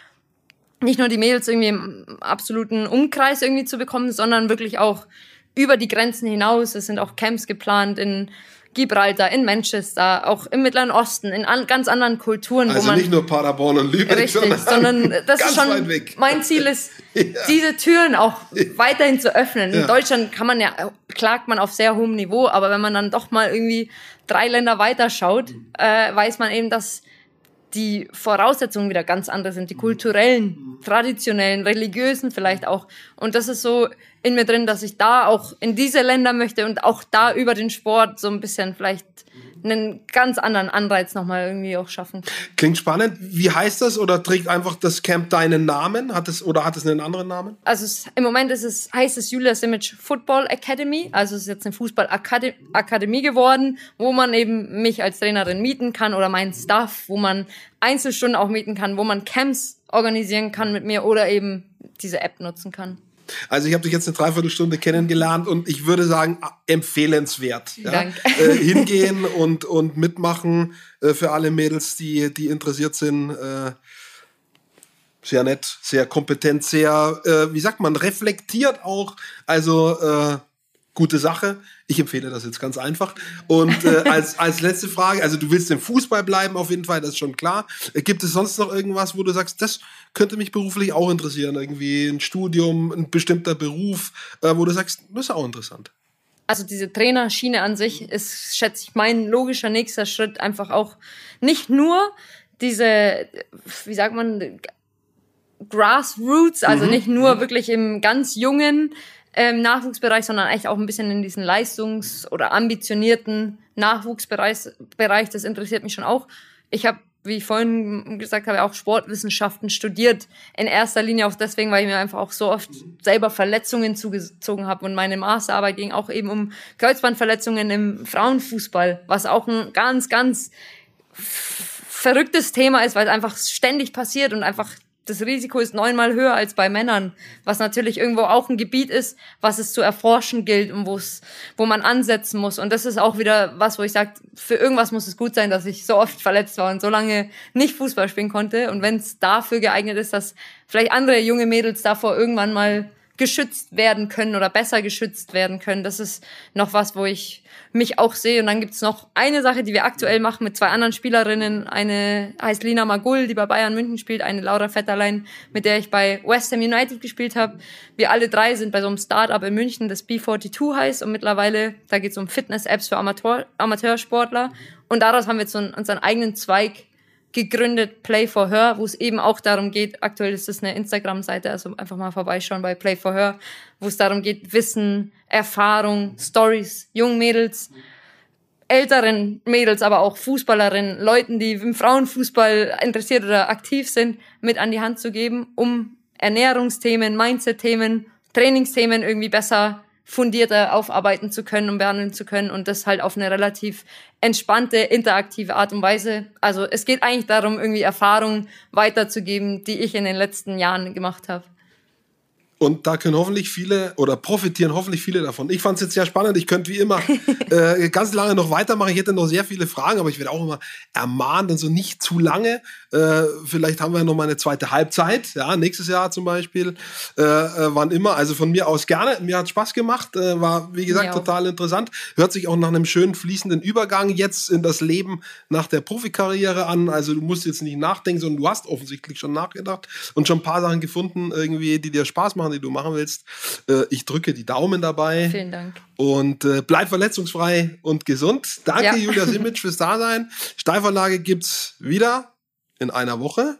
nicht nur die Mädels irgendwie im absoluten Umkreis irgendwie zu bekommen, sondern wirklich auch über die Grenzen hinaus. Es sind auch Camps geplant in Gibraltar, in Manchester, auch im Mittleren Osten, in an, ganz anderen Kulturen. Also wo man, nicht nur Paderborn und Lübeck, richtig, sondern, sondern das ist [laughs] schon mein Ziel ist, [laughs] Ja. diese Türen auch weiterhin zu öffnen. Ja. In Deutschland kann man ja klagt man auf sehr hohem Niveau, aber wenn man dann doch mal irgendwie drei Länder weiterschaut, äh, weiß man eben, dass die Voraussetzungen wieder ganz andere sind, die kulturellen, traditionellen, religiösen vielleicht auch. Und das ist so in mir drin, dass ich da auch in diese Länder möchte und auch da über den Sport so ein bisschen vielleicht einen ganz anderen Anreiz nochmal irgendwie auch schaffen. Klingt spannend. Wie heißt das oder trägt einfach das Camp deinen Namen? Hat es oder hat es einen anderen Namen? Also es, im Moment ist es, heißt es Julia Simic Football Academy. Also es ist jetzt eine Fußballakademie geworden, wo man eben mich als Trainerin mieten kann oder meinen Staff, wo man Einzelstunden auch mieten kann, wo man Camps organisieren kann mit mir oder eben diese App nutzen kann. Also ich habe dich jetzt eine Dreiviertelstunde kennengelernt und ich würde sagen, empfehlenswert. Ja? Dank. Äh, hingehen und, und mitmachen äh, für alle Mädels, die, die interessiert sind. Äh, sehr nett, sehr kompetent, sehr, äh, wie sagt man, reflektiert auch. Also äh, gute Sache. Ich empfehle das jetzt ganz einfach. Und äh, [laughs] als, als letzte Frage, also du willst im Fußball bleiben auf jeden Fall, das ist schon klar. Äh, Gibt es sonst noch irgendwas, wo du sagst, das könnte mich beruflich auch interessieren? Irgendwie ein Studium, ein bestimmter Beruf, äh, wo du sagst, das ist auch interessant. also diese Trainerschiene an sich ist, schätze ich, mein logischer nächster Schritt einfach auch nicht nur diese, wie sagt man, Grassroots, also nicht nur wirklich im ganz jungen ähm, Nachwuchsbereich, sondern echt auch ein bisschen in diesen leistungs- oder ambitionierten Nachwuchsbereich. Bereich, das interessiert mich schon auch. Ich habe, wie ich vorhin gesagt habe, auch Sportwissenschaften studiert. In erster Linie auch deswegen, weil ich mir einfach auch so oft selber Verletzungen zugezogen habe. Und meine Masterarbeit ging auch eben um Kreuzbandverletzungen im Frauenfußball, was auch ein ganz, ganz verrücktes Thema ist, weil es einfach ständig passiert und einfach das Risiko ist neunmal höher als bei Männern, was natürlich irgendwo auch ein Gebiet ist, was es zu erforschen gilt und wo es, wo man ansetzen muss. Und das ist auch wieder was, wo ich sage, für irgendwas muss es gut sein, dass ich so oft verletzt war und so lange nicht Fußball spielen konnte. Und wenn es dafür geeignet ist, dass vielleicht andere junge Mädels davor irgendwann mal geschützt werden können oder besser geschützt werden können. Das ist noch was, wo ich mich auch sehe. Und dann gibt's noch eine Sache, die wir aktuell machen mit zwei anderen Spielerinnen. Eine heißt Lina Magul, die bei Bayern München spielt, eine Laura Vetterlein, mit der ich bei West Ham United gespielt habe. Wir alle drei sind bei so einem Startup in München, das B42 heißt. Und mittlerweile, da geht's um Fitness-Apps für Amateur, Amateursportler. Und daraus haben wir jetzt so einen, unseren eigenen Zweig gegründet, Play for Her, wo es eben auch darum geht, aktuell ist es eine Instagram-Seite, also einfach mal vorbeischauen bei Play for Her, wo es darum geht, Wissen, Erfahrung, Stories, jungen Mädels, älteren Mädels, aber auch Fußballerinnen, Leuten, die im Frauenfußball interessiert oder aktiv sind, mit an die Hand zu geben, um Ernährungsthemen, Mindset-Themen, Trainingsthemen irgendwie besser fundierter aufarbeiten zu können und behandeln zu können und das halt auf eine relativ entspannte, interaktive Art und Weise. Also es geht eigentlich darum, irgendwie Erfahrungen weiterzugeben, die ich in den letzten Jahren gemacht habe. Und da können hoffentlich viele oder profitieren hoffentlich viele davon. Ich fand es jetzt sehr spannend. Ich könnte wie immer [laughs] äh, ganz lange noch weitermachen. Ich hätte noch sehr viele Fragen, aber ich werde auch immer ermahnt, dann so nicht zu lange. Äh, vielleicht haben wir noch mal eine zweite Halbzeit, ja, nächstes Jahr zum Beispiel. Äh, äh wann immer. Also von mir aus gerne. Mir hat Spaß gemacht. Äh, war, wie gesagt, ja. total interessant. Hört sich auch nach einem schönen fließenden Übergang jetzt in das Leben nach der Profikarriere an. Also du musst jetzt nicht nachdenken, sondern du hast offensichtlich schon nachgedacht und schon ein paar Sachen gefunden, irgendwie, die dir Spaß machen die du machen willst. Äh, ich drücke die Daumen dabei. Vielen Dank. Und äh, bleib verletzungsfrei und gesund. Danke, ja. Julia Simic, [laughs] fürs Dasein. Steilvorlage gibt's wieder in einer Woche.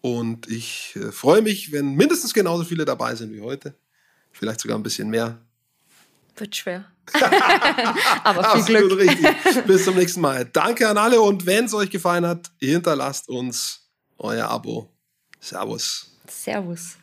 Und ich äh, freue mich, wenn mindestens genauso viele dabei sind wie heute. Vielleicht sogar ein bisschen mehr. Wird schwer. [laughs] Aber viel Absolut Glück. richtig. Bis zum nächsten Mal. Danke an alle und wenn es euch gefallen hat, hinterlasst uns euer Abo. Servus. Servus.